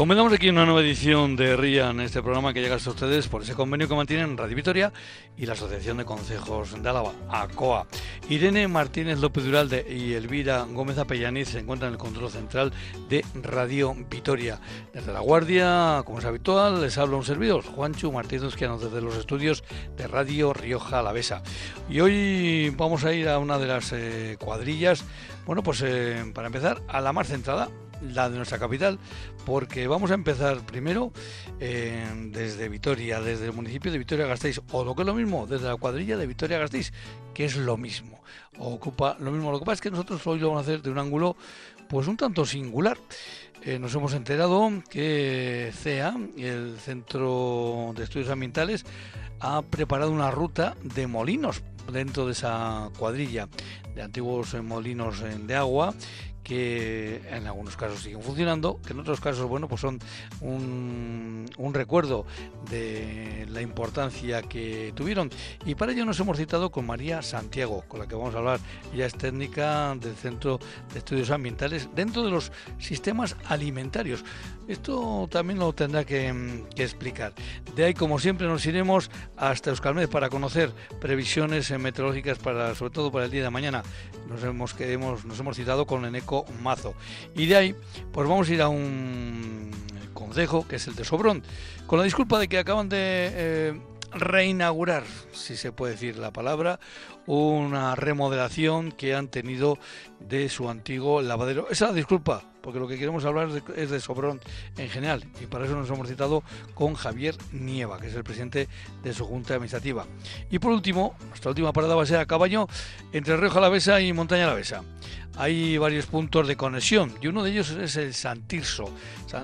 Comenzamos aquí una nueva edición de RIA en este programa que llega hasta ustedes por ese convenio que mantienen Radio Vitoria y la Asociación de Consejos de Álava, ACOA. Irene Martínez López Duralde y Elvira Gómez Apellaniz se encuentran en el control central de Radio Vitoria. Desde La Guardia, como es habitual, les habla un servidor, Juancho Martínez Quiano, desde los estudios de Radio Rioja Alavesa. Y hoy vamos a ir a una de las eh, cuadrillas, bueno, pues eh, para empezar, a la más centrada, la de nuestra capital, porque vamos a empezar primero eh, desde Vitoria, desde el municipio de Vitoria-Gasteiz, o lo que es lo mismo, desde la cuadrilla de Vitoria-Gasteiz, que es lo mismo, ocupa lo mismo. Lo que pasa es que nosotros hoy lo vamos a hacer de un ángulo, pues un tanto singular. Eh, nos hemos enterado que CEA, el Centro de Estudios Ambientales, ha preparado una ruta de molinos dentro de esa cuadrilla de antiguos molinos de agua que en algunos casos siguen funcionando, que en otros casos, bueno, pues son un, recuerdo de la importancia que tuvieron. Y para ello nos hemos citado con María Santiago, con la que vamos a hablar. Ella es técnica del Centro de Estudios Ambientales dentro de los sistemas alimentarios. Esto también lo tendrá que, explicar. De ahí, como siempre, nos iremos hasta Euskalmed para conocer previsiones meteorológicas para, sobre todo para el día de mañana. Nos hemos, que nos hemos citado con Eneco Mazo. Y de ahí, pues vamos a ir a un consejo que es el de Sobrón, con la disculpa de que acaban de eh, reinaugurar, si se puede decir la palabra, una remodelación que han tenido de su antiguo lavadero. Esa disculpa, porque lo que queremos hablar es de Sobrón en general, y para eso nos hemos citado con Javier Nieva, que es el presidente de su junta administrativa. Y por último, nuestra última parada va a ser a caballo entre Río Alavesa y Montaña Alavesa. Hay varios puntos de conexión y uno de ellos es el Santirso,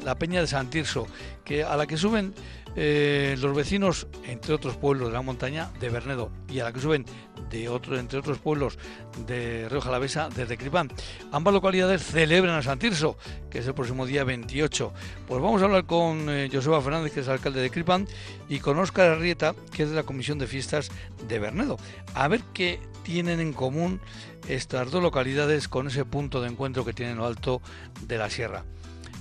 la peña de Santirso, que a la que suben eh, los vecinos, entre otros pueblos de la montaña, de Bernedo, y a la que suben de otro, entre otros pueblos de Río Jalavesa, desde Cripán. Ambas localidades celebran a Santirso, que es el próximo día 28. Pues vamos a hablar con eh, Joseba Fernández, que es alcalde de Cripán, y con Óscar Arrieta, que es de la Comisión de Fiestas de Bernedo. A ver qué tienen en común estas dos localidades con ese punto de encuentro que tienen lo alto de la sierra.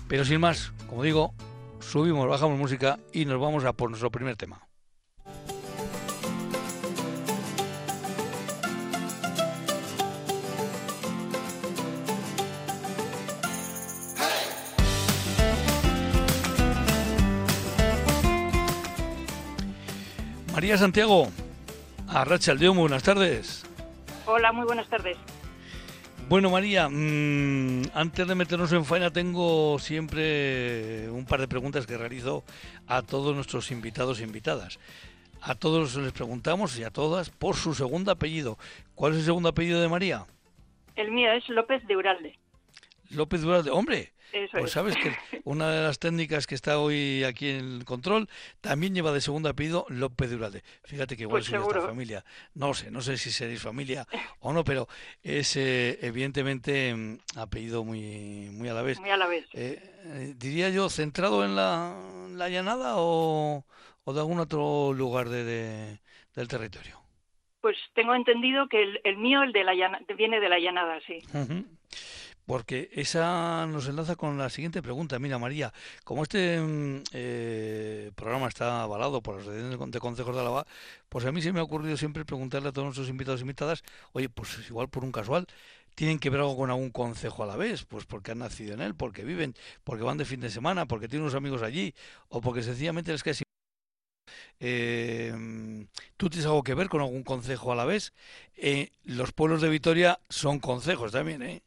Pero sin más, como digo, subimos, bajamos música y nos vamos a por nuestro primer tema. María Santiago, Arracha muy buenas tardes. Hola, muy buenas tardes. Bueno, María, mmm, antes de meternos en faena, tengo siempre un par de preguntas que realizo a todos nuestros invitados e invitadas. A todos les preguntamos y a todas por su segundo apellido. ¿Cuál es el segundo apellido de María? El mío es López de Uralde. López de Uralde, hombre, pues sabes que una de las técnicas que está hoy aquí en el control también lleva de segundo apellido López Duralde. Fíjate que igual pues soy de esta familia. No sé, no sé si seréis familia o no, pero es eh, evidentemente mm, apellido muy, muy a la vez. Muy a la vez. Eh, eh, diría yo, centrado en la, la llanada o, o, de algún otro lugar de, de, del territorio. Pues tengo entendido que el, el mío, el de la llanada, viene de la llanada, sí. Uh -huh porque esa nos enlaza con la siguiente pregunta. Mira, María, como este eh, programa está avalado por asociaciones de consejos de Álava, pues a mí se me ha ocurrido siempre preguntarle a todos nuestros invitados y invitadas, oye, pues igual por un casual, tienen que ver algo con algún concejo a la vez, pues porque han nacido en él, porque viven, porque van de fin de semana, porque tienen unos amigos allí, o porque sencillamente les cae eh, ¿Tú tienes algo que ver con algún concejo a la vez? Eh, los pueblos de Vitoria son concejos también, ¿eh?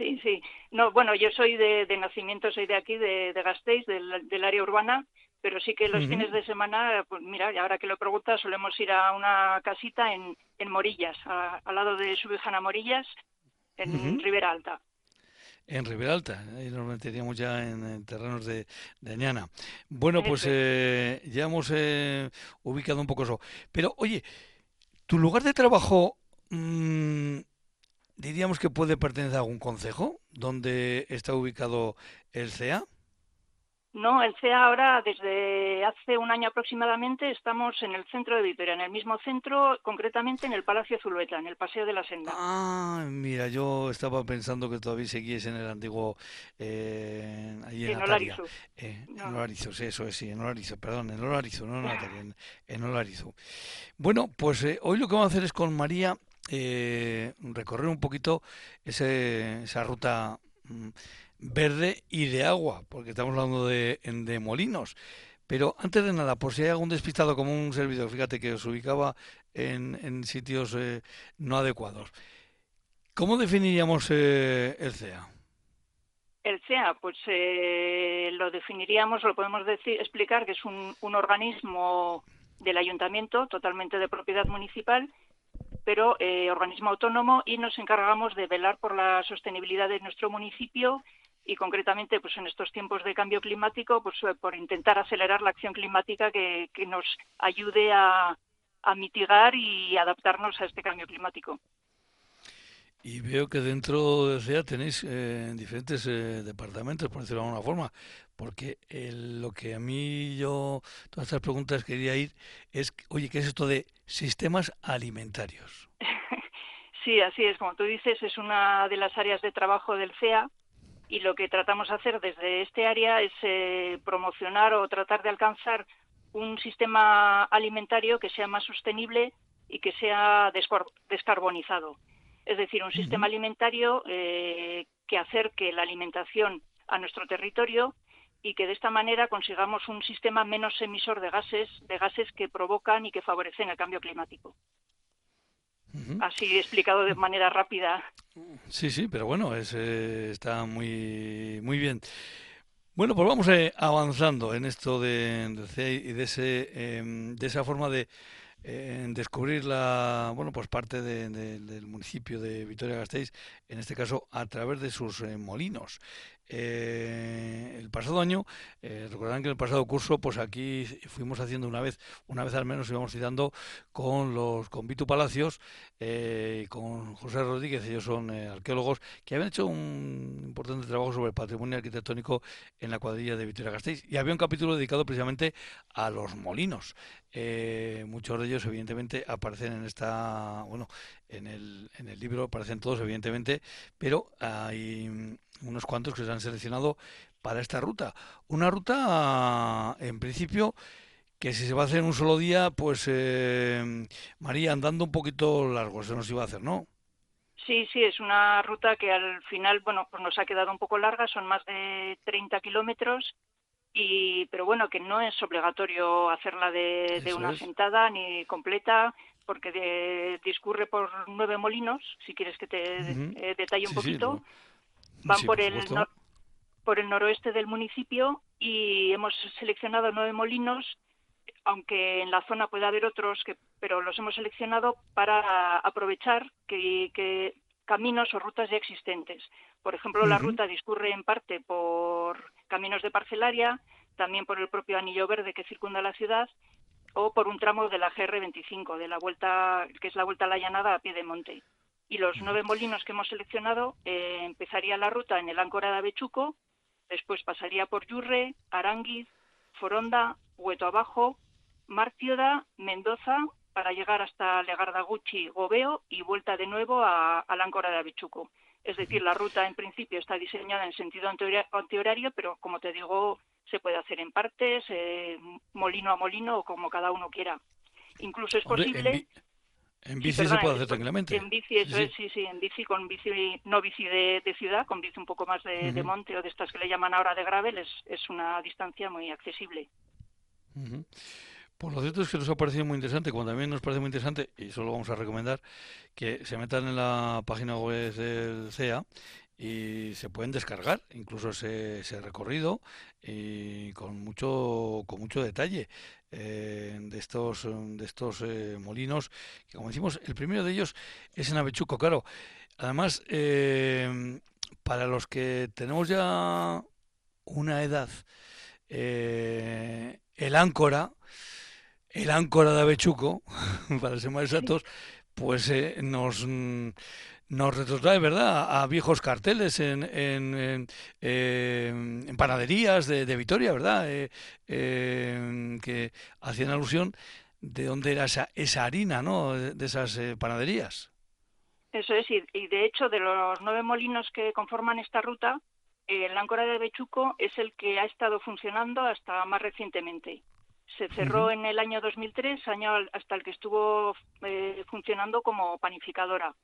Sí, sí. No, bueno, yo soy de, de nacimiento, soy de aquí, de, de Gasteiz, del, del, área urbana, pero sí que los uh -huh. fines de semana, pues mira, ahora que lo preguntas, solemos ir a una casita en, en Morillas, a, al lado de Subijana Morillas, en uh -huh. Ribera Alta. En Ribera Alta, ahí nos meteríamos ya en, en terrenos de, de Añana. Bueno, pues eh, ya hemos eh, ubicado un poco eso. Pero, oye, ¿tu lugar de trabajo mmm, diríamos que puede pertenecer a algún concejo donde está ubicado el CEA? No, el CEA ahora, desde hace un año aproximadamente, estamos en el centro de Vitoria, en el mismo centro, concretamente en el Palacio Zulueta, en el Paseo de la Senda. Ah, mira, yo estaba pensando que todavía seguís en el antiguo... Eh, ahí en, en Olarizo. Eh, En sí, eso es, sí, en Olarizo, perdón, en Olarizo, no en Natalia, en, en Olarizo. Bueno, pues eh, hoy lo que vamos a hacer es con María eh, recorrer un poquito ese, esa ruta... Mm, verde y de agua, porque estamos hablando de, molinos. Pero antes de nada, por si hay algún despistado como un servidor, fíjate que os ubicaba en, en sitios eh, no adecuados. ¿Cómo definiríamos eh, el CEA? El CEA, pues eh, lo definiríamos, lo podemos decir, explicar que es un, un organismo del ayuntamiento, totalmente de propiedad municipal, pero eh, organismo autónomo y nos encargamos de velar por la sostenibilidad de nuestro municipio y concretamente pues en estos tiempos de cambio climático pues eh, por intentar acelerar la acción climática que, nos ayude a, mitigar y adaptarnos a este cambio climático. Y veo que dentro de CEA tenéis eh, diferentes eh, departamentos, por decirlo de alguna forma, porque el, lo que a mí yo, todas estas preguntas quería ir es, oye, ¿qué es esto de sistemas alimentarios? sí, así es, como tú dices, es una de las áreas de trabajo del CEA y lo que tratamos de hacer desde este área es eh, promocionar o tratar de alcanzar un sistema alimentario que sea más sostenible y que sea descarbonizado. Es decir, un sistema alimentario eh, que acerque la alimentación a nuestro territorio y que de esta manera consigamos un sistema menos emisor de gases, de gases que provocan y que favorecen el cambio climático. Así explicado de manera rápida. Sí, sí, pero bueno, es, eh, está muy, muy bien. Bueno, pues vamos eh, avanzando en esto de, de de, ese, eh, de esa forma de eh, descubrir la, bueno, pues parte de, del municipio de Vitoria-Gasteiz, en este caso a través de sus eh, molinos. Eh, el pasado año, eh, recordarán que en el pasado curso, pues aquí fuimos haciendo una vez, una vez al menos íbamos citando con los con Vitu Palacios eh, con José Rodríguez, ellos son eh, arqueólogos que habían hecho un importante trabajo sobre el patrimonio arquitectónico en la cuadrilla de Vitoria-Gasteiz y había un capítulo dedicado precisamente a los molinos. Eh, muchos de ellos, evidentemente, aparecen en esta, bueno, en el, en el libro aparecen todos, evidentemente, pero hay unos cuantos que se han seleccionado para esta ruta. Una ruta, en principio, que si se va a hacer en un solo día, pues eh, María, andando un poquito largo, se nos iba a hacer, ¿no? Sí, sí, es una ruta que al final, bueno, pues nos ha quedado un poco larga, son más de 30 kilómetros, y, pero bueno, que no es obligatorio hacerla de, de una es. sentada ni completa, porque de, discurre por nueve molinos, si quieres que te uh -huh. eh, detalle un sí, poquito. Sí, van sí, por, por, el nor por el noroeste del municipio y hemos seleccionado nueve molinos, aunque en la zona puede haber otros, que, pero los hemos seleccionado para aprovechar que, que caminos o rutas ya existentes. Por ejemplo, uh -huh. la ruta discurre en parte por caminos de parcelaria, también por el propio anillo verde que circunda la ciudad o por un tramo de la GR25, de la vuelta, que es la vuelta a la llanada a pie de monte. Y los nueve molinos que hemos seleccionado eh, empezaría la ruta en el Áncora de Avechuco, después pasaría por Yurre, Aranguiz, Foronda, Hueto Abajo, Martioda, Mendoza, para llegar hasta Legardaguchi, Gobeo y vuelta de nuevo a, al Áncora de Avechuco. Es decir, la ruta en principio está diseñada en sentido antihorario, pero como te digo, se puede hacer en partes, eh, molino a molino o como cada uno quiera. Incluso es posible... En bici sí, se puede hacer tranquilamente. En bici, eso sí, es, sí, sí, en bici, con bici, no bici de, de ciudad, con bici un poco más de, uh -huh. de, monte o de estas que le llaman ahora de gravel, es, es una distancia muy accesible. Uh -huh. Pues lo cierto es que nos ha parecido muy interesante, como también nos parece muy interesante, y eso lo vamos a recomendar, que se metan en la página web del CEA y se pueden descargar incluso ese, ese recorrido y con mucho con mucho detalle eh, de estos de estos eh, molinos que como decimos el primero de ellos es en Avechuco claro. Además eh, para los que tenemos ya una edad el áncora el áncora de Avechuco para ser más exactos pues eh, nos nos retrotrae, ¿verdad?, a, viejos carteles en, en, en, panaderías de, de, Vitoria, ¿verdad?, que hacían alusión de dónde era esa, esa harina, ¿no?, de, esas panaderías. Eso es, y, y, de hecho de los nueve molinos que conforman esta ruta, el áncora de Bechuco es el que ha estado funcionando hasta más recientemente. Se cerró en el año 2003, año hasta el que estuvo eh, funcionando como panificadora.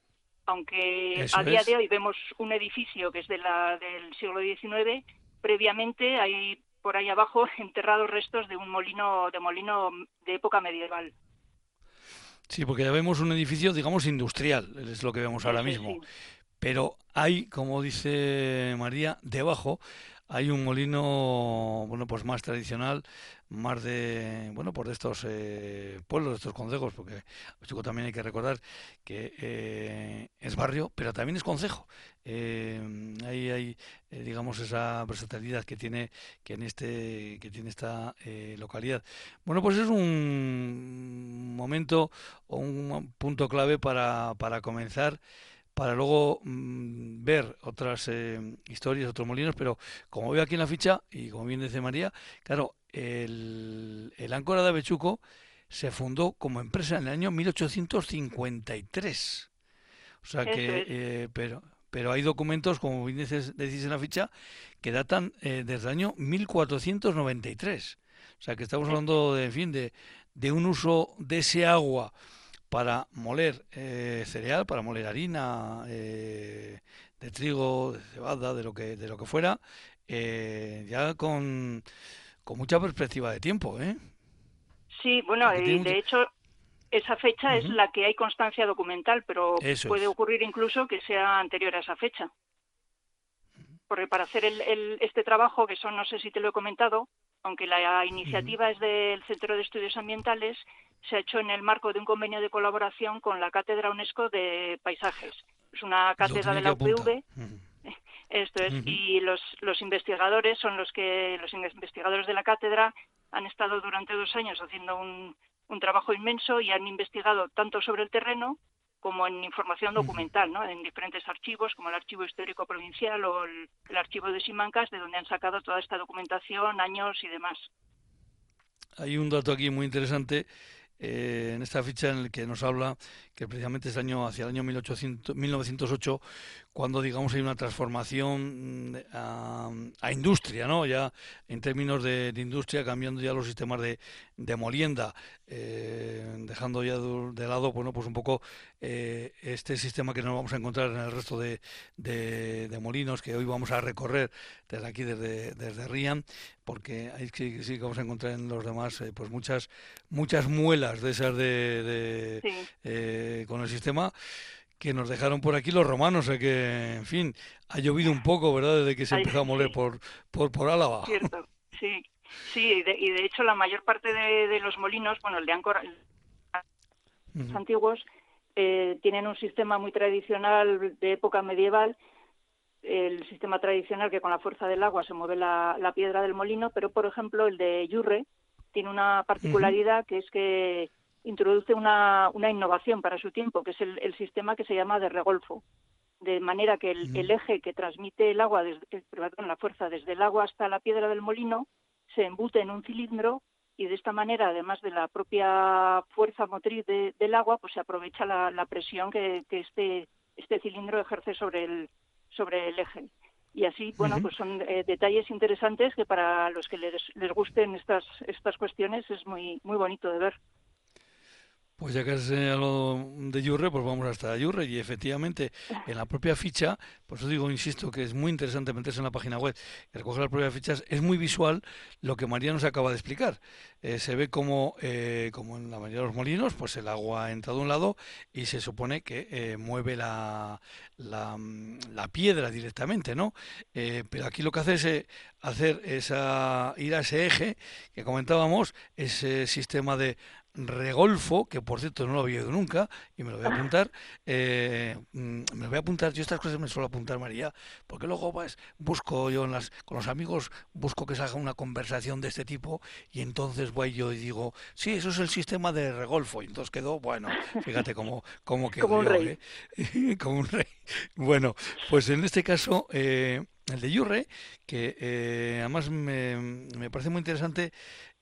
Aunque a día de hoy vemos un edificio que es de la, del siglo XIX, previamente hay por ahí abajo enterrados restos de un molino de molino de época medieval. Sí, porque ya vemos un edificio, digamos, industrial, es lo que vemos ahora mismo. Pero hay, como dice María, debajo hay un molino, bueno, pues más tradicional, más de, bueno, por estos eh, pueblos, de estos consejos, porque chico también hay que recordar que eh, es barrio, pero también es concejo. Eh, ahí hay, digamos, esa versatilidad que tiene, que en este, que tiene esta localidad. Bueno, pues es un momento o un punto clave para, para comenzar para luego mm, ver otras eh, historias, otros molinos, pero como veo aquí en la ficha, y como bien dice María, claro, el, el Áncora de Avechuco se fundó como empresa en el año 1853. O sea que, eh, pero, pero hay documentos, como bien decís, en la ficha, que datan eh, desde el año 1493. O sea que estamos hablando, de, en fin, de, de un uso de ese agua para moler eh, cereal, para moler harina eh, de trigo, de cebada, de lo que, de lo que fuera, eh, ya con, con mucha perspectiva de tiempo. ¿eh? Sí, bueno, y de hecho esa fecha es la que hay constancia documental, pero puede ocurrir incluso que sea anterior a esa fecha. Porque para hacer el, este trabajo, que son, no sé si te lo he comentado, aunque la iniciativa es del Centro de Estudios Ambientales, se ha hecho en el marco de un convenio de colaboración con la Cátedra UNESCO de Paisajes. Es una cátedra de la UPV. Esto es, y los, los investigadores son los que, los investigadores de la cátedra han estado durante dos años haciendo un, un trabajo inmenso y han investigado tanto sobre el terreno como en información documental, ¿no? en diferentes archivos, como el Archivo Histórico Provincial o el, el Archivo de Simancas, de donde han sacado toda esta documentación, años y demás. Hay un dato aquí muy interesante eh, en esta ficha en el que nos habla que precisamente es año hacia el año 1800, 1908 cuando digamos hay una transformación mm, a, industria, ¿no? Ya en términos de, industria cambiando ya los sistemas de, de molienda, eh, dejando ya de, lado, bueno, pues un poco eh, este sistema que nos vamos a encontrar en el resto de, de, molinos que hoy vamos a recorrer desde aquí, desde, desde Rian, porque ahí sí, sí que vamos a encontrar en los demás eh, pues muchas muchas muelas de esas de, con el sistema que nos dejaron por aquí los romanos, o que, en fin, ha llovido un poco, ¿verdad?, desde que se empezó a moler por, por, por Álava. Cierto, sí. Sí, y de, y de hecho la mayor parte de, los molinos, bueno, el de Ancora, los antiguos, eh, tienen un sistema muy tradicional de época medieval, el sistema tradicional que con la fuerza del agua se mueve la, la piedra del molino, pero por ejemplo el de Yurre tiene una particularidad que es que introduce una, una, innovación para su tiempo, que es el, el, sistema que se llama de regolfo, de manera que el, el eje que transmite el agua, desde, eh, perdón, la fuerza desde el agua hasta la piedra del molino, se embute en un cilindro y de esta manera, además de la propia fuerza motriz del agua, pues se aprovecha la, presión que, este, este cilindro ejerce sobre el, sobre el eje. Y así, bueno, pues son eh, detalles interesantes que para los que les, les gusten estas, estas cuestiones es muy, muy bonito de ver. Pues ya que has señalado de Yurre, pues vamos hasta Yurre y efectivamente en la propia ficha, por eso digo, insisto, que es muy interesante meterse en la página web y recoger las propias fichas, es muy visual lo que María nos acaba de explicar. Eh, se ve como, eh, como en la mayoría de los molinos, pues el agua entra de un lado y se supone que eh, mueve la, la, la, piedra directamente, ¿no? pero aquí lo que hace es hacer esa, ir a ese eje que comentábamos, ese sistema de Regolfo, que por cierto no lo había oído nunca, y me lo voy a apuntar. Eh, mm, me lo voy a apuntar, yo estas cosas me suelo apuntar, María, porque luego pues, busco yo en las, con los amigos, busco que salga una conversación de este tipo, y entonces voy yo y digo, sí, eso es el sistema de Regolfo, y entonces quedó, bueno, fíjate cómo, cómo quedó. Como un rey. ¿eh? Como un rey. Bueno, pues en este caso, eh, el de Yurre, que eh, además me, parece muy interesante,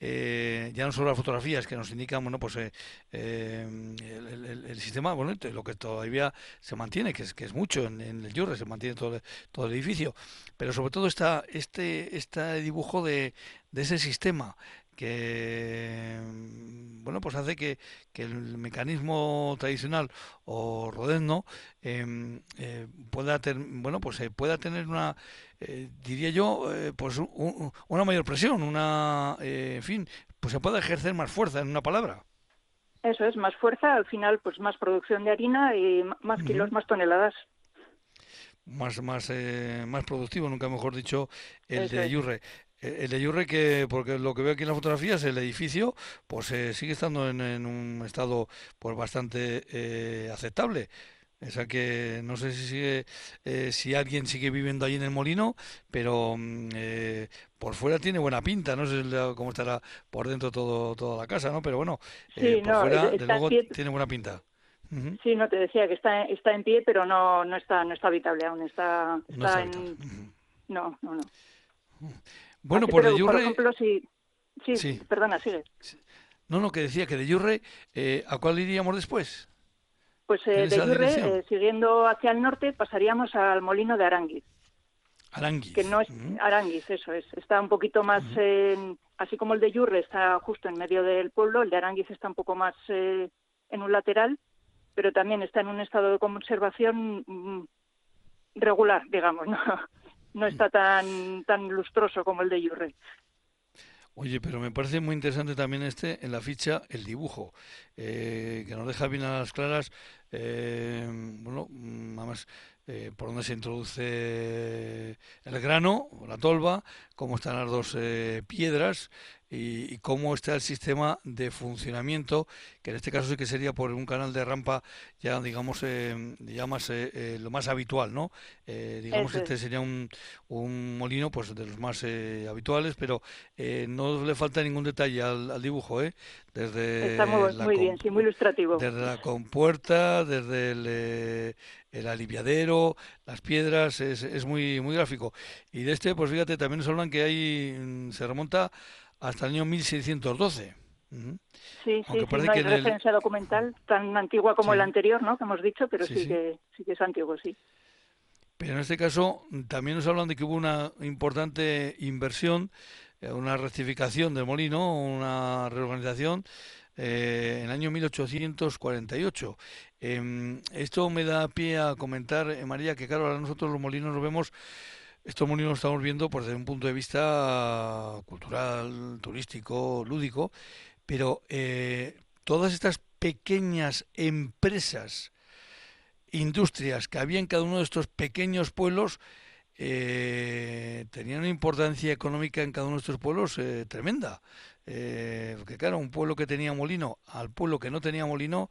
eh, ya no solo las fotografías que nos indican, bueno, pues eh, el, el, sistema, bueno, lo que todavía se mantiene, que es, que es mucho en, el Yurre, se mantiene todo, el edificio, pero sobre todo está este, este dibujo de ese sistema que bueno pues hace que, que el mecanismo tradicional o rodezno eh, eh, pueda ter, bueno pues eh, pueda tener una eh, diría yo eh, pues un, una mayor presión una en fin pues se pueda ejercer más fuerza en una palabra. Eso es más fuerza al final pues más producción de harina y más kilos uh -huh. más toneladas. Más más más productivo nunca mejor dicho el eso de Yurre el de Yurre que porque lo que veo aquí en las fotografías el edificio pues eh, sigue estando en, en, un estado pues bastante eh, aceptable o sea que no sé si sigue, eh, si alguien sigue viviendo ahí en el molino pero mm, eh, por fuera tiene buena pinta no sé cómo estará por dentro todo toda la casa no pero bueno sí, por no, fuera de luego pie... tiene buena pinta Uh -huh. Sí, no te decía que está está en pie, pero no no está no está habitable aún, está está, no está en uh -huh. no, no, no. Bueno, por de Yurre... Por ejemplo, si... Sí, sí, perdona, sigue. No, no, que decía que de Yurre, eh, ¿a cuál iríamos después? Pues eh, de Yurre, eh, siguiendo hacia el norte, pasaríamos al molino de Aranguiz. Aranguiz. Que no es. Aranguiz, eso es. Está un poquito más, en, así como el de Yurre está justo en medio del pueblo, el de Aranguiz está un poco más eh, en un lateral, pero también está en un estado de conservación mm, regular, digamos, ¿no? No está tan tan lustroso como el de Yurre. Oye, pero me parece muy interesante también este en la ficha el dibujo, eh, que nos deja bien a las claras, eh, bueno, además eh, por dónde se introduce el grano, la tolva, cómo están las dos eh, piedras y, y, cómo está el sistema de funcionamiento, que en este caso sí que sería por un canal de rampa ya, digamos, eh, ya más eh, eh, lo más habitual, ¿no? Eh, digamos que este sería un, un, molino pues de los más eh, habituales, pero eh, no le falta ningún detalle al, al dibujo, ¿eh? Desde Está muy, muy bien, sí, muy ilustrativo. Desde la compuerta, desde el, el aliviadero, las piedras, es, es muy, muy gráfico. Y de este, pues fíjate, también nos hablan que hay, mm, se remonta hasta el año 1612. Uh -huh. Sí, sí, sí, no hay referencia documental tan antigua como sí. el anterior, ¿no? Que hemos dicho, pero sí, sí, que sí que es antiguo, sí. Pero en este caso también nos hablan de que hubo una importante inversión, eh, una rectificación del molino, una reorganización eh, en el año 1848. Eh, esto me da pie a comentar, eh, María, que claro, ahora nosotros los molinos los vemos estos molinos estamos viendo pues, desde un punto de vista cultural, turístico, lúdico, pero eh, todas estas pequeñas empresas, industrias que había en cada uno de estos pequeños pueblos, eh, tenían una importancia económica en cada uno de estos pueblos eh, tremenda. Porque claro, un pueblo que tenía molino al pueblo que no tenía molino,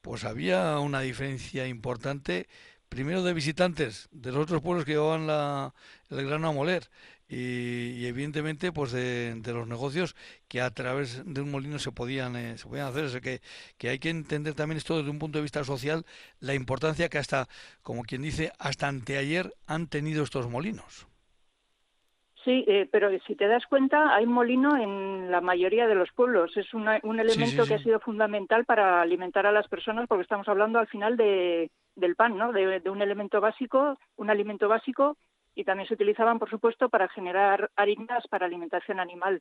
pues había una diferencia importante primero de visitantes de los otros pueblos que llevaban la, el grano a moler y, y evidentemente pues de, de, los negocios que a través de un molino se podían eh, se podían hacer. O sea que, que hay que entender también esto desde un punto de vista social la importancia que hasta como quien dice hasta anteayer han tenido estos molinos. Sí, eh, pero si te das cuenta, hay molino en la mayoría de los pueblos. Es una, un elemento sí, sí, que ha sido fundamental para alimentar a las personas, porque estamos hablando al final de, del pan, ¿no? De, de, un elemento básico, un alimento básico, y también se utilizaban, por supuesto, para generar harinas para alimentación animal.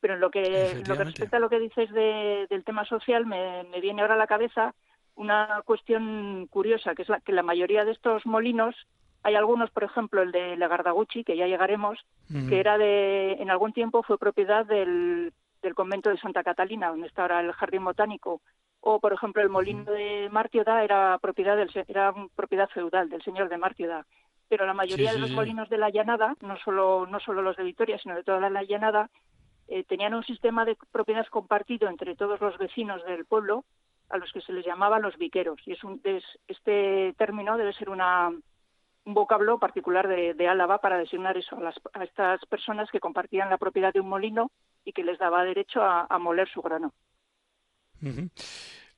Pero en lo que, lo que respecta a lo que dices de, del tema social, me, me viene ahora a la cabeza una cuestión curiosa, que es la, que la mayoría de estos molinos hay algunos, por ejemplo, el de Lagardaguchi, que ya llegaremos, uh -huh. que era de, en algún tiempo fue propiedad del, del convento de Santa Catalina, donde está ahora el jardín botánico. O, por ejemplo, el molino de Martioda era propiedad del, era propiedad feudal del señor de Martioda. Pero la mayoría sí, sí, de los molinos de la llanada, no solo, no solo los de Vitoria, sino de toda la llanada, eh, tenían un sistema de propiedad compartido entre todos los vecinos del pueblo, a los que se les llamaba los viqueros. Y es un, este término debe ser una, un vocablo particular de, Álava para designar eso, a, estas personas que compartían la propiedad de un molino y que les daba derecho a, moler su grano.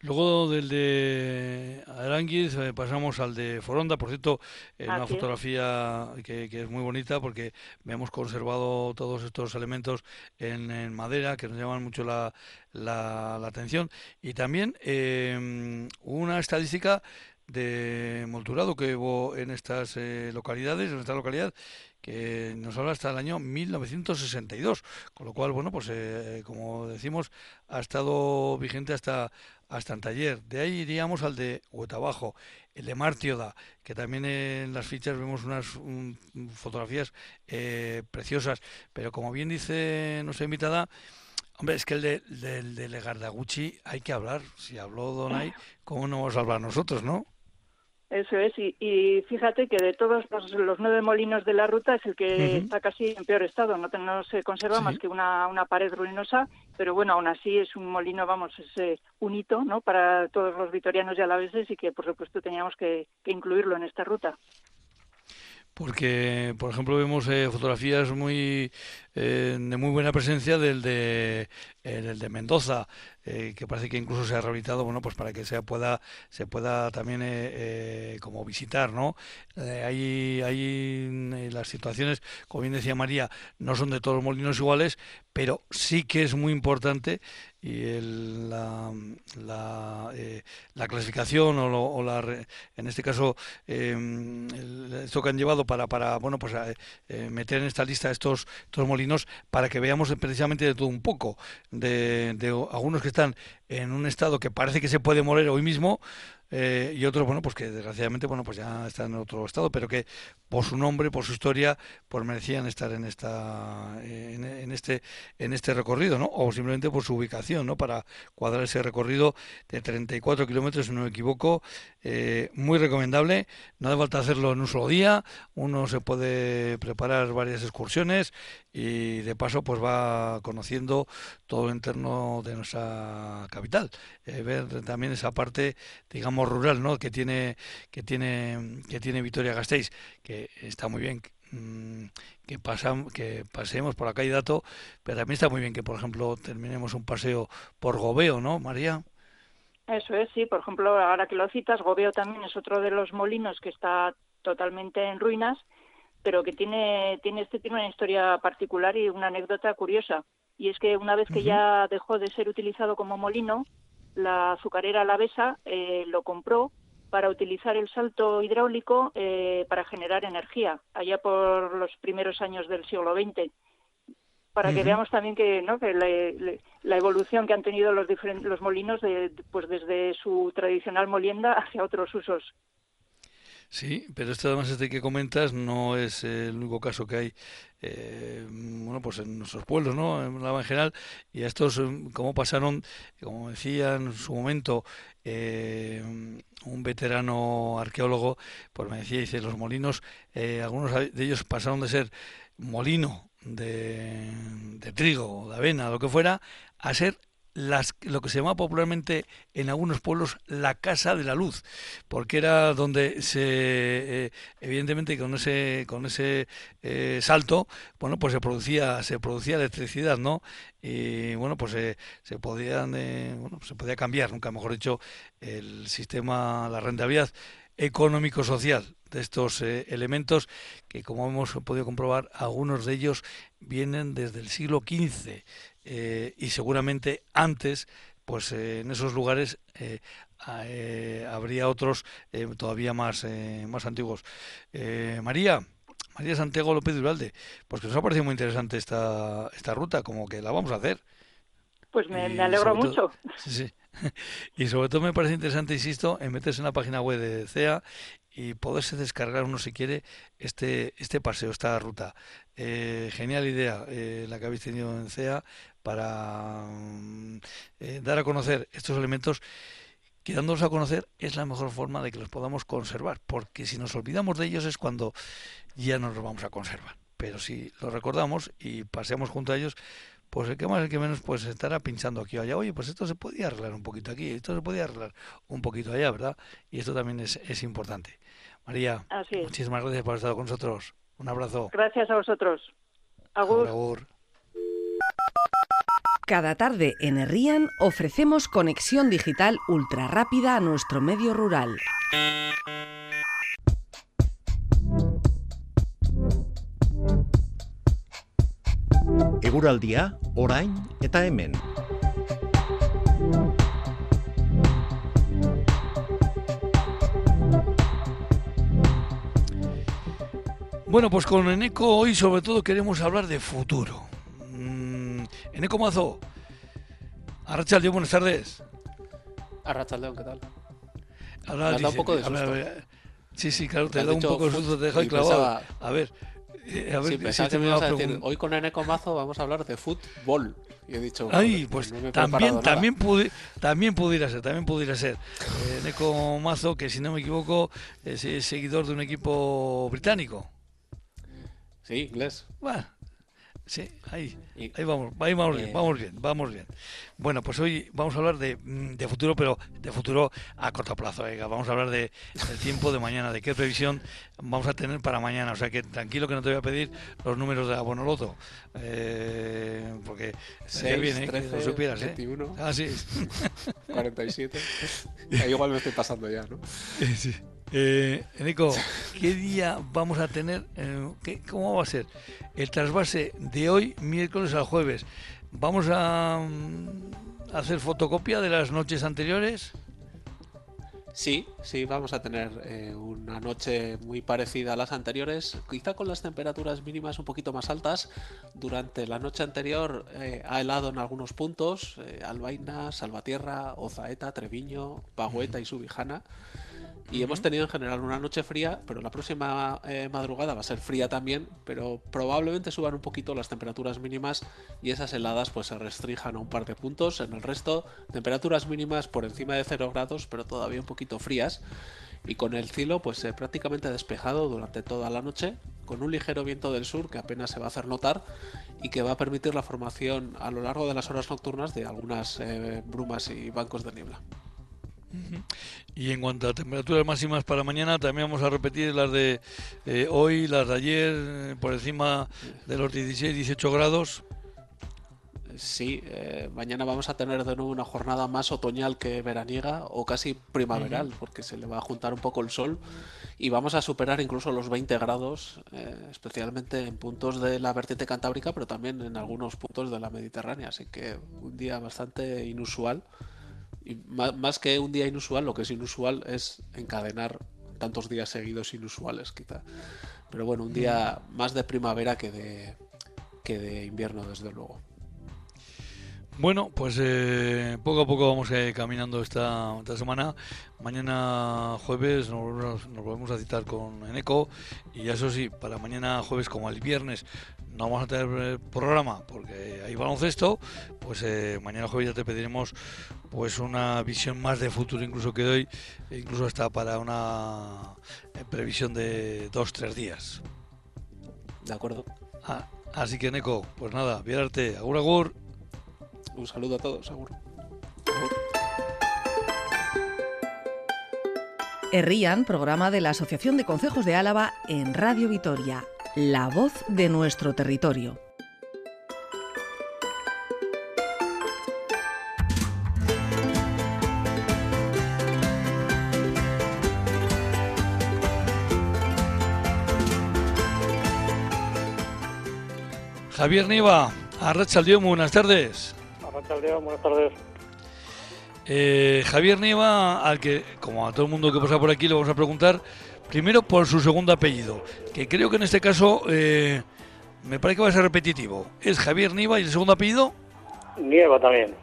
Luego del de Aranguiz eh, pasamos al de Foronda, por cierto, en una fotografía que, es muy bonita porque hemos conservado todos estos elementos en, madera que nos llaman mucho la, la, atención. Y también eh, una estadística de molturado que hubo en estas eh, localidades, en esta localidad, que nos habla hasta el año 1962, con lo cual, bueno, pues eh, como decimos, ha estado vigente hasta hasta taller. De ahí iríamos al de Huetabajo, el de Martioda, que también en las fichas vemos unas fotografías eh, preciosas, pero como bien dice nuestra invitada, hombre, es que el de, de Legardaguchi hay que hablar. Si habló Donay, ¿cómo no vamos a hablar nosotros, no? Eso es, y, fíjate que de todos los, nueve molinos de la ruta es el que está casi en peor estado, no, no se conserva más que una, una, pared ruinosa, pero bueno, aún así es un molino, vamos, es eh, un hito ¿no? para todos los vitorianos y alaveses y que por supuesto teníamos que incluirlo en esta ruta. Porque por ejemplo vemos eh, fotografías muy eh, de muy buena presencia del de el de Mendoza eh, que parece que incluso se ha rehabilitado bueno pues para que se pueda se pueda también como visitar no hay hay las situaciones como bien decía María no son de todos los molinos iguales pero sí que es muy importante y el, la, la, eh, la, clasificación o, o, la en este caso eh, esto que han llevado para para bueno pues eh, meter en esta lista estos estos molinos para que veamos precisamente de todo un poco de, algunos que están en un estado que parece que se puede morir hoy mismo eh, y otros, bueno, pues que desgraciadamente, bueno, pues ya están en otro estado, pero que por su nombre, por su historia, pues merecían estar en esta, en, este, en este recorrido, ¿no? O simplemente por su ubicación, ¿no? Para cuadrar ese recorrido de 34 kilómetros, si no me equivoco, eh, muy recomendable. No hace falta hacerlo en un solo día, uno se puede preparar varias excursiones y de paso, pues va conociendo todo el entorno de nuestra capital, eh, ver también esa parte, digamos rural, ¿no? Que tiene que tiene que tiene Vitoria Gasteiz, que está muy bien mm, que pasam, que paseemos por la calle Dato, pero también está muy bien que, por ejemplo, terminemos un paseo por Gobeo, ¿no, María? Eso es, sí. Por ejemplo, ahora que lo citas, Gobeo también es otro de los molinos que está totalmente en ruinas, pero que tiene, tiene este tiene una historia particular y una anécdota curiosa. Y es que una vez que ya dejó de ser utilizado como molino, la azucarera Alavesa eh, lo compró para utilizar el salto hidráulico eh, para generar energía, allá por los primeros años del siglo XX. Para que veamos también que, ¿no? que la, evolución que han tenido los, los molinos de, pues desde su tradicional molienda hacia otros usos. Sí, pero esto además este que comentas no es el único caso que hay, eh, bueno, pues en nuestros pueblos, ¿no? En la en general, y a estos, eh, como pasaron, como decía en su momento, eh, un veterano arqueólogo, pues me decía, dice, los molinos, algunos de ellos pasaron de ser molino de, de trigo, de avena, lo que fuera, a ser las, lo que se llama popularmente en algunos pueblos la casa de la luz, porque era donde se, eh, evidentemente con ese, con ese eh, salto, bueno, pues se producía, se producía electricidad, ¿no? Y bueno, pues eh, se podían, bueno, se podía cambiar, nunca mejor dicho, el sistema, la rentabilidad económico-social de estos elementos que como hemos podido comprobar algunos de ellos vienen desde el siglo XV eh, y seguramente antes pues eh, en esos lugares eh, habría otros todavía más más antiguos. María María Santiago López Duralde pues que nos ha parecido muy interesante esta esta ruta como que la vamos a hacer. Pues me, alegro mucho. sí, y sobre todo me parece interesante insisto en meterse en la página web de CEA y poderse descargar uno si quiere este este paseo esta ruta genial idea la que habéis tenido en CEA para mm, eh, dar a conocer estos elementos que dándolos a conocer es la mejor forma de que los podamos conservar, porque si nos olvidamos de ellos es cuando ya no los vamos a conservar. Pero si los recordamos y paseamos junto a ellos, pues el que más, el que menos, pues estará pinchando aquí o allá. Oye, pues esto se podía arreglar un poquito aquí, esto se podía arreglar un poquito allá, ¿verdad? Y esto también es, es importante. María, muchísimas gracias por haber estado con nosotros. Un abrazo. Gracias a vosotros. Agur. Cada tarde en Herrian ofrecemos conexión digital ultra rápida a nuestro medio rural. Eguraldia, orain eta hemen. Bueno, pues con Eneco hoy sobre todo queremos hablar de futuro. Mm, Eneco Mazo, Arrachaldeón, buenas tardes. Arrachaldeón, ¿qué tal? Ahora me un poco de susto. sí, sí, claro, te, da un poco de susto, te dejo clavado. A ver, eh, a ver, sí, si te me ibas a decir, hoy con Eneco Mazo vamos a hablar de fútbol. Y he dicho, Ay, pues también, también, también pudiera ser, también pudiera ser. Eh, Eneco Mazo, que si no me equivoco, es seguidor de un equipo británico. Sí, inglés. Bueno, sí, ahí, ahí vamos, ahí vamos bien, vamos bien, vamos bien. Bueno, pues hoy vamos a hablar de, mm, de futuro, pero de futuro a corto plazo. Vamos a hablar de, del tiempo de mañana, de qué previsión vamos a tener para mañana. O sea que tranquilo que no te voy a pedir los números de Abonoloto, eh, porque sería bien, ¿eh? que lo supieras. 21, ¿eh? Ah, sí. 47. Ahí igual me estoy pasando ya, ¿no? Sí. Eh, Nico, ¿qué día vamos a tener? Eh, ¿Cómo va a ser? El trasvase de hoy, miércoles al jueves. ¿Vamos a, mm, hacer fotocopia de las noches anteriores? Sí, sí, vamos a tener eh, una noche muy parecida a las anteriores, quizá con las temperaturas mínimas un poquito más altas. Durante la noche anterior eh, ha helado en algunos puntos, Albaina, Salvatierra, Ozaeta, Treviño, Pagueta y Subijana. Y hemos tenido en general una noche fría, pero la próxima eh, madrugada va a ser fría también, pero probablemente suban un poquito las temperaturas mínimas y esas heladas pues se restrinjan a un par de puntos. En el resto, temperaturas mínimas por encima de 0 grados, pero todavía un poquito frías. Y con el cielo pues eh, prácticamente despejado durante toda la noche, con un ligero viento del sur que apenas se va a hacer notar y que va a permitir la formación a lo largo de las horas nocturnas de algunas eh, brumas y bancos de niebla. Y en cuanto a temperaturas máximas para mañana, también vamos a repetir las de eh, hoy, las de ayer, eh, por encima de los 16-18 grados. Sí, eh, mañana vamos a tener de nuevo una jornada más otoñal que veraniega o casi primaveral, porque se le va a juntar un poco el sol y vamos a superar incluso los 20 grados, especialmente en puntos de la vertiente cantábrica, pero también en algunos puntos de la Mediterránea. Así que un día bastante inusual y más, que un día inusual, lo que es inusual es encadenar tantos días seguidos inusuales, quizá. Pero bueno, un día mm. más de primavera que de, que de invierno, desde luego. Bueno, pues eh, poco a poco vamos eh, caminando esta, esta, semana. Mañana jueves nos, nos, volvemos a citar con Eneco y eso sí, para mañana jueves como el viernes no vamos a tener eh, programa porque hay baloncesto, pues eh, mañana jueves ya te pediremos pues una visión más de futuro incluso que doy, incluso hasta para una eh, previsión de dos, tres días. De acuerdo. Ah, así que Neko, pues nada, viérate, agur agur. Un saludo a todos, agur. Errían, programa de la Asociación de Consejos de Álava en Radio Vitoria la voz de nuestro territorio. Javier Niva, Arrachaldeón, buenas tardes. Buenas tardes. Eh, Javier Niva, al que, como a todo el mundo que pasa por aquí, le vamos a preguntar Primero por su segundo apellido, que creo que en este caso eh, me parece que va a ser repetitivo. ¿Es Javier Nieva y el segundo apellido? Nieva también.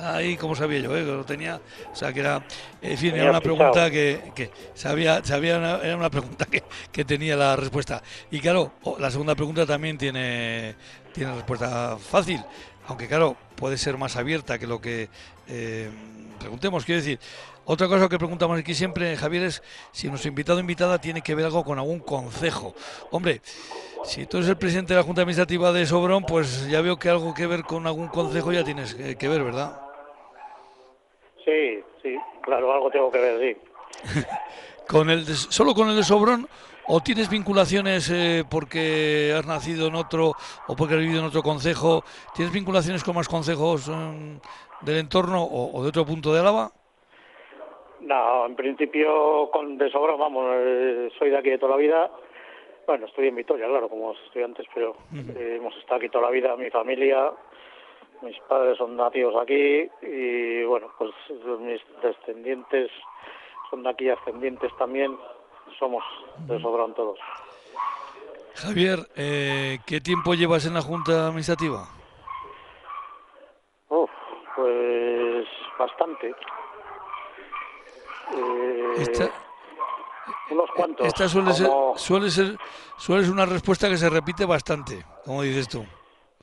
Ahí, como sabía yo, ¿eh? lo tenía. O sea, que era En fin, era una pregunta que, que sabía, sabía era una pregunta que, que, tenía la respuesta. Y claro, la segunda pregunta también tiene, tiene respuesta fácil, aunque claro, puede ser más abierta que lo que eh, preguntemos. Quiero decir, otra cosa que preguntamos aquí siempre, Javier, es si nuestro invitado o invitada tiene que ver algo con algún consejo. Hombre, si tú eres el presidente de la Junta Administrativa de Sobrón, pues ya veo que algo que ver con algún consejo ya tienes que ver, ¿verdad? Sí, sí, claro, algo tengo que ver, sí. ¿Con el ¿Solo con el de Sobrón o tienes vinculaciones eh, porque has nacido en otro o porque has vivido en otro concejo? ¿Tienes vinculaciones con más consejos mm, del entorno o, de otro punto de Álava? No, en principio con de Sobrón, vamos, eh, soy de aquí de toda la vida. Bueno, estoy en Vitoria, claro, como estudiantes, pero eh, hemos estado aquí toda la vida, mi familia, mis padres son nativos aquí y bueno, pues mis descendientes son de aquí ascendientes también, somos de Sobrón todos. Javier, eh, ¿qué tiempo llevas en la Junta Administrativa? Uf, pues bastante. Eh, unos cuantos. Esta suele, ser, suele, ser, suele ser una respuesta que se repite bastante, como dices tú.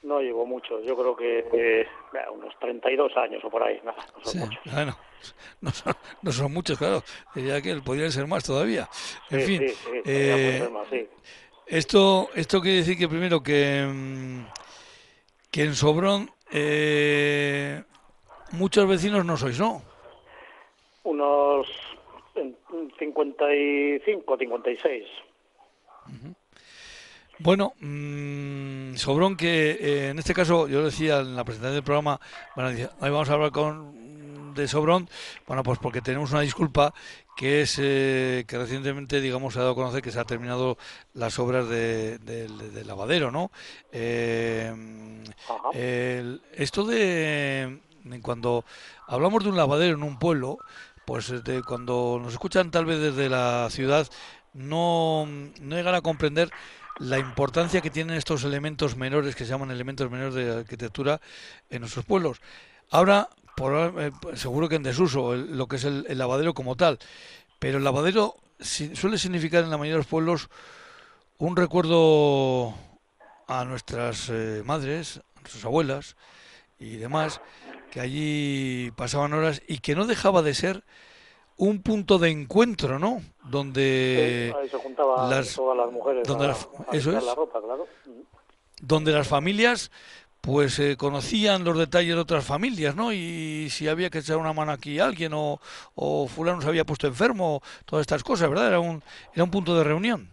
No llevo mucho, yo creo que eh, unos 32 años o por ahí, nada, no son muchos. Bueno, no son, muchos, claro, diría que podrían ser más todavía. En fin, eh, esto, esto quiere decir que primero que, mm, que en Sobrón eh, muchos vecinos no sois, ¿no? Unos 55, 56. Bueno, mmm, Sobrón, que eh, en este caso, yo decía en la presentación del programa, bueno, hoy vamos a hablar con de Sobrón, bueno, pues porque tenemos una disculpa que es eh, que recientemente, digamos, se ha dado a conocer que se ha terminado las obras de, del lavadero, ¿no? Eh, esto de, cuando hablamos de un lavadero en un pueblo, pues de, cuando nos escuchan tal vez desde la ciudad, no, no llegan a comprender la importancia que tienen estos elementos menores, que se llaman elementos menores de arquitectura en nuestros pueblos. Ahora, por, eh, seguro que en desuso lo que es el, lavadero como tal, pero el lavadero suele significar en la mayoría de los pueblos un recuerdo a nuestras eh, madres, a nuestras abuelas y demás, que allí pasaban horas y que no dejaba de ser un punto de encuentro, ¿no? Donde ahí se juntaban las, todas las mujeres donde eso es, la ropa, claro. Donde las familias pues eh, conocían los detalles de otras familias, ¿no? Y si había que echar una mano aquí a alguien o, o fulano se había puesto enfermo, todas estas cosas, ¿verdad? Era un, era un punto de reunión.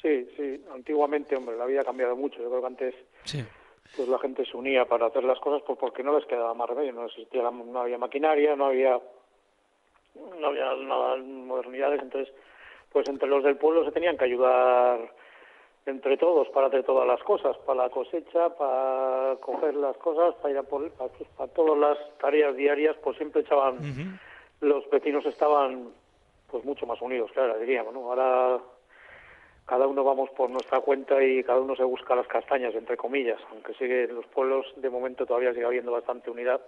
Sí, sí. Antiguamente, hombre, la vida ha cambiado mucho. Yo creo que antes sí pues la gente se unía para hacer las cosas pues porque no les quedaba más remedio, no existía no había maquinaria, no había no había nada modernidades, entonces pues entre los del pueblo se tenían que ayudar entre todos para hacer todas las cosas, para la cosecha, para coger las cosas, para ir a por para, para todas las tareas diarias, pues siempre echaban, los vecinos estaban pues mucho más unidos, claro, diríamos, ¿no? Ahora cada uno vamos por nuestra cuenta y cada uno se busca las castañas, entre comillas, aunque sigue en los pueblos de momento todavía sigue habiendo bastante unidad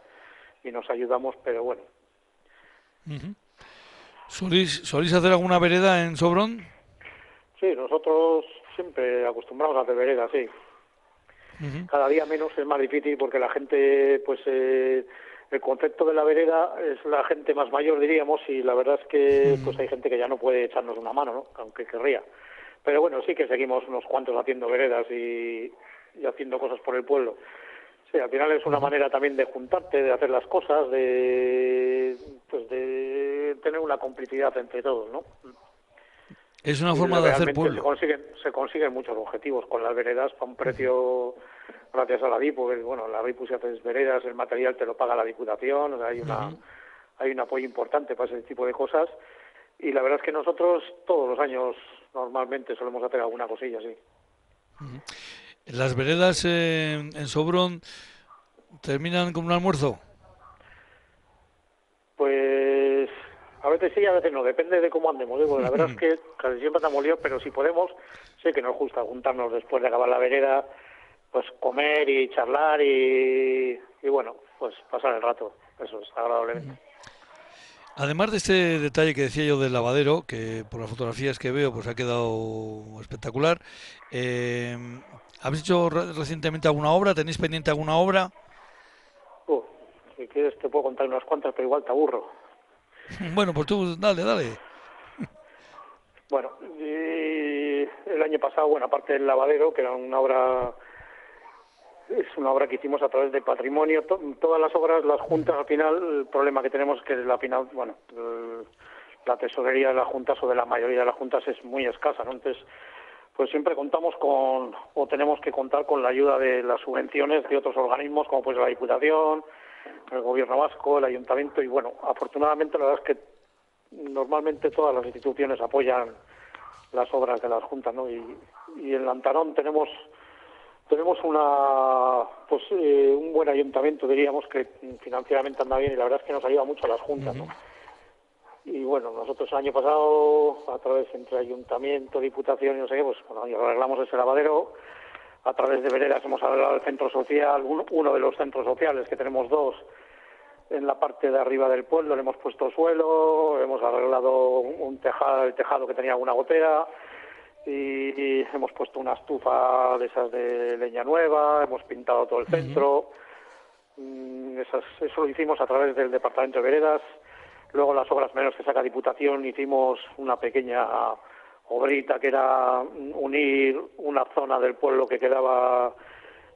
y nos ayudamos, pero bueno, ¿Solís, hacer alguna vereda en Sobrón? Sí, nosotros siempre acostumbramos a hacer vereda, sí. Cada día menos es más difícil porque la gente, pues eh, el concepto de la vereda es la gente más mayor, diríamos, y la verdad es que pues hay gente que ya no puede echarnos una mano, ¿no? aunque querría. Pero bueno, sí que seguimos unos cuantos haciendo veredas y haciendo cosas por el pueblo. Sí, al final es una manera también de juntarte, de hacer las cosas, de una complicidad entre todos, ¿no? Es una forma de hacer pueblo. Se consiguen, se consiguen muchos objetivos con las veredas a un precio gracias a la DIP, porque bueno, la DIP si haces veredas, el material te lo paga la Diputación, hay una hay un apoyo importante para ese tipo de cosas y la verdad es que nosotros todos los años normalmente solemos hacer alguna cosilla así. ¿Las veredas en Sobrón terminan con un almuerzo? Pues a veces sí, a veces no, depende de cómo andemos. ¿eh? la verdad es que casi siempre estamos líos, pero si podemos, sé que nos gusta juntarnos después de acabar la vereda, pues comer y charlar y, y bueno, pues pasar el rato. Eso es agradablemente. Además de este detalle que decía yo del lavadero, que por las fotografías que veo pues ha quedado espectacular, eh, ¿habéis hecho recientemente alguna obra? ¿Tenéis pendiente alguna obra? Uh, si quieres te puedo contar unas cuantas, pero igual te aburro. bueno, pues tú dale, dale. bueno, el año pasado, bueno, aparte del lavadero, que era una obra es una obra que hicimos a través de patrimonio. todas las obras, las juntas, al final, el problema que tenemos es que la final, bueno, la tesorería de las juntas o de la mayoría de las juntas es muy escasa, ¿no? Entonces, pues siempre contamos con, o tenemos que contar con la ayuda de las subvenciones de otros organismos, como pues la Diputación, el Gobierno Vasco, el Ayuntamiento, y bueno, afortunadamente la verdad es que normalmente todas las instituciones apoyan las obras de las juntas, ¿no? Y, y en Lantarón tenemos tenemos una pues eh, un buen ayuntamiento diríamos que financieramente anda bien y la verdad es que nos ayuda mucho a las juntas ¿no? y bueno nosotros el año pasado a través entre ayuntamiento diputación y no sé qué pues bueno, arreglamos ese lavadero a través de veredas hemos arreglado el centro social uno, de los centros sociales que tenemos dos en la parte de arriba del pueblo le hemos puesto suelo hemos arreglado un tejado el tejado que tenía alguna gotera y, hemos puesto una estufa de esas de leña nueva, hemos pintado todo el centro. Mm, eso lo hicimos a través del Departamento de Veredas. Luego las obras menos que saca Diputación hicimos una pequeña obrita que era unir una zona del pueblo que quedaba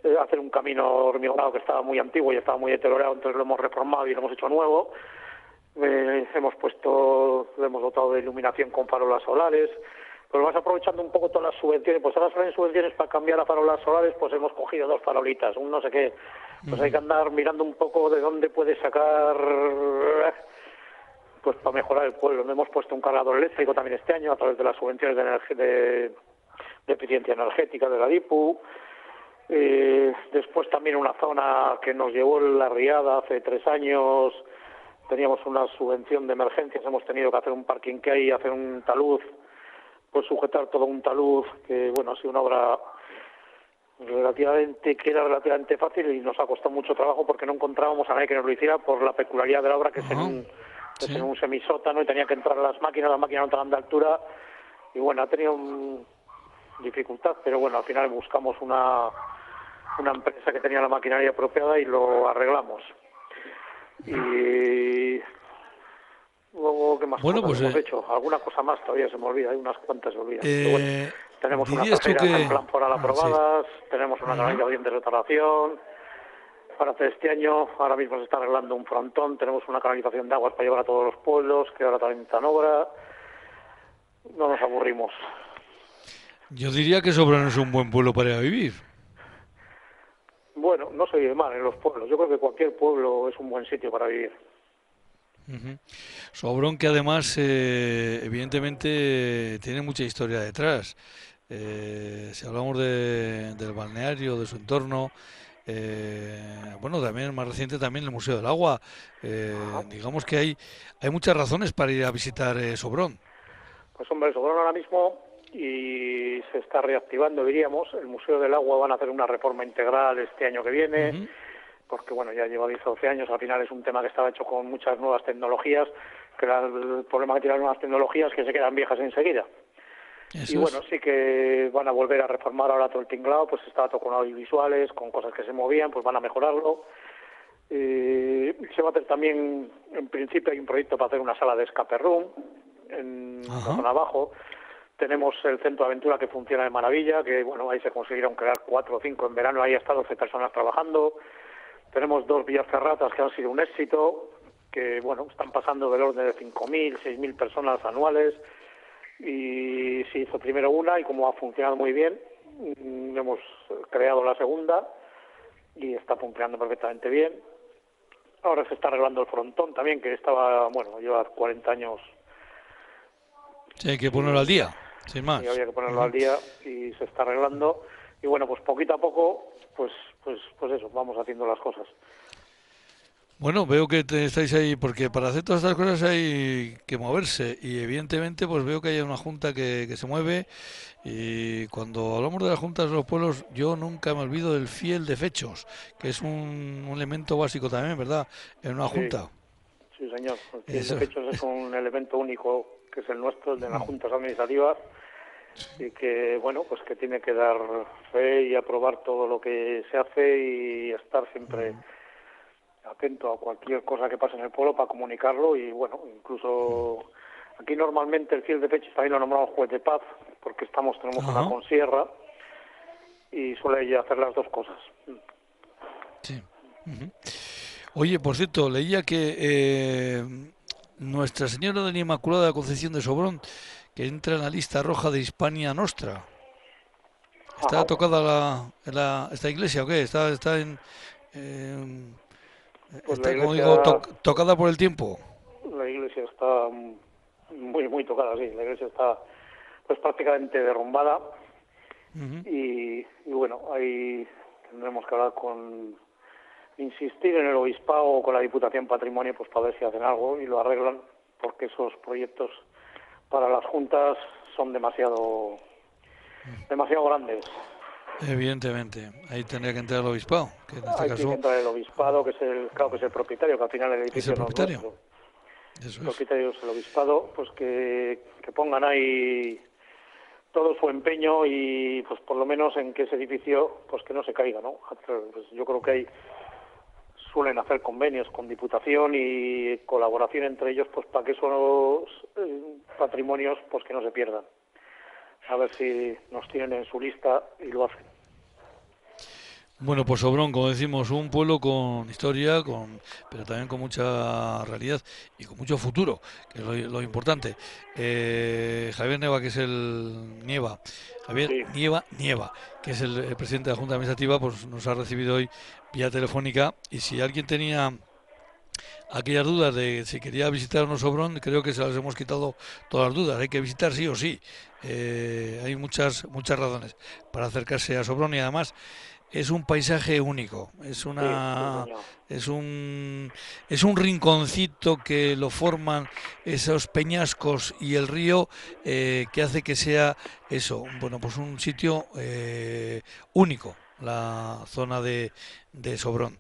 eh, hacer un camino hormigonado que estaba muy antiguo y estaba muy deteriorado, entonces lo hemos reformado y lo hemos hecho nuevo. Eh, hemos puesto, lo hemos dotado de iluminación con farolas solares, pues vas aprovechando un poco todas las subvenciones, pues ahora salen subvenciones para cambiar a farolas solares, pues hemos cogido dos farolitas, un no sé qué, pues hay que andar mirando un poco de dónde puede sacar, pues para mejorar el pueblo. Hemos puesto un cargador eléctrico también este año a través de las subvenciones de, de, eficiencia energética de la DIPU. Eh, después también una zona que nos llevó la riada hace tres años, teníamos una subvención de emergencias, hemos tenido que hacer un parking que hay, hacer un talud pues sujetar todo un talud que bueno ha sido una obra relativamente que era relativamente fácil y nos ha costado mucho trabajo porque no encontrábamos a nadie que nos lo hiciera por la peculiaridad de la obra que es en un, en un semisótano y tenía que entrar las máquinas, las máquinas no estaban de altura y bueno ha tenido dificultad pero bueno al final buscamos una una empresa que tenía la maquinaria apropiada y lo arreglamos y Luego, ¿qué más bueno, pues, hemos eh, hecho? Alguna cosa más todavía se me olvida, hay unas cuantas se olvidan. Eh, tenemos unas que... en plan foral ah, aprobadas, tenemos una canalización de restauración. Para hacer este año, ahora mismo se está arreglando un frontón, tenemos una canalización de aguas para llevar a todos los pueblos, que ahora también está en obra. No nos aburrimos. Yo diría que Sobrano es un buen pueblo para vivir. Bueno, no se vive mal en los pueblos. Yo creo que cualquier pueblo es un buen sitio para vivir. Sobrón que además, eh, evidentemente, tiene mucha historia detrás. Eh, si hablamos del balneario, de su entorno, eh, bueno, también más reciente también el Museo del Agua. digamos que hay, hay muchas razones para ir a visitar Sobrón. Pues hombre, Sobrón ahora mismo y se está reactivando, diríamos. El Museo del Agua van a hacer una reforma integral este año que viene porque bueno, ya lleva 10 o 12 años, al final es un tema que estaba hecho con muchas nuevas tecnologías, que el problema que tienen las nuevas tecnologías que se quedan viejas enseguida. Y bueno, sí que van a volver a reformar ahora todo el tinglado, pues estaba todo con audiovisuales, con cosas que se movían, pues van a mejorarlo. se va a hacer también, en principio hay un proyecto para hacer una sala de escape room en la zona abajo. Tenemos el centro de aventura que funciona de maravilla, que bueno, ahí se consiguieron crear cuatro o cinco en verano, ahí hasta 12 personas trabajando. Tenemos dos vías ferratas que han sido un éxito, que bueno, están pasando del orden de 5.000, 6.000 personas anuales y se hizo primero una y como ha funcionado muy bien, mm, hemos creado la segunda y está funcionando perfectamente bien. Ahora se está arreglando el frontón también, que estaba, bueno, lleva 40 años. Sí, hay que ponerlo al día, sin más. Y había que ponerlo al día y se está arreglando. Y bueno, pues poquito a poco, pues pues, pues eso, vamos haciendo las cosas. Bueno, veo que estáis ahí, porque para hacer todas estas cosas hay que moverse y evidentemente pues veo que hay una junta que, se mueve y cuando hablamos de las juntas de los pueblos yo nunca me olvido del fiel de fechos, que es un, elemento básico también, ¿verdad? En una junta. Sí, señor. El hecho es un elemento único que es el nuestro, el de las juntas administrativas, y que, bueno, pues que tiene que dar fe y aprobar todo lo que se hace y estar siempre atento a cualquier cosa que pase en el pueblo para comunicarlo y, bueno, incluso aquí normalmente el fiel de Peche también lo nombramos juez de paz porque estamos tenemos una consierra y suele hacer las dos cosas. Sí. Oye, por cierto, leía que eh, Nuestra Señora de la Inmaculada Concepción de Sobrón, que entra en la lista roja de Hispania Nostra. ¿Está tocada la, esta iglesia o qué? ¿Está, está en... Pues como digo, tocada por el tiempo? La iglesia está muy, muy tocada, sí. La iglesia está pues prácticamente derrumbada. y, y bueno, ahí tendremos que hablar con insistir en el obispado o con la Diputación Patrimonio pues para ver si hacen algo y lo arreglan porque esos proyectos para las juntas son demasiado demasiado grandes. Evidentemente, ahí tendría que entrar el obispado. Que en este Hay que entrar el obispado, que es el, claro, que es el propietario, que al final el edificio ¿Es el propietario? No el propietario es el obispado, pues que, que pongan ahí todo su empeño y pues por lo menos en que ese edificio pues que no se caiga, ¿no? Pues yo creo que hay suelen hacer convenios con Diputación y colaboración entre ellos pues para que esos eh, patrimonios pues que no se pierdan. A ver si nos tienen en su lista y lo hacen. Bueno, pues Sobrón, como decimos, un pueblo con historia, con, pero también con mucha realidad y con mucho futuro, que es lo, importante. Eh, Javier Neva, que es el Nieva, Javier Nieva, Nieva, que es el, presidente de la Junta Administrativa, pues nos ha recibido hoy vía telefónica y si alguien tenía aquellas dudas de si quería visitar o no Sobrón, creo que se las hemos quitado todas las dudas. Hay que visitar sí o sí. Eh, hay muchas muchas razones para acercarse a Sobrón y además es un paisaje único, es una es un es un rinconcito que lo forman esos peñascos y el río eh, que hace que sea eso, bueno, pues un sitio eh, único, la zona de, de Sobrón.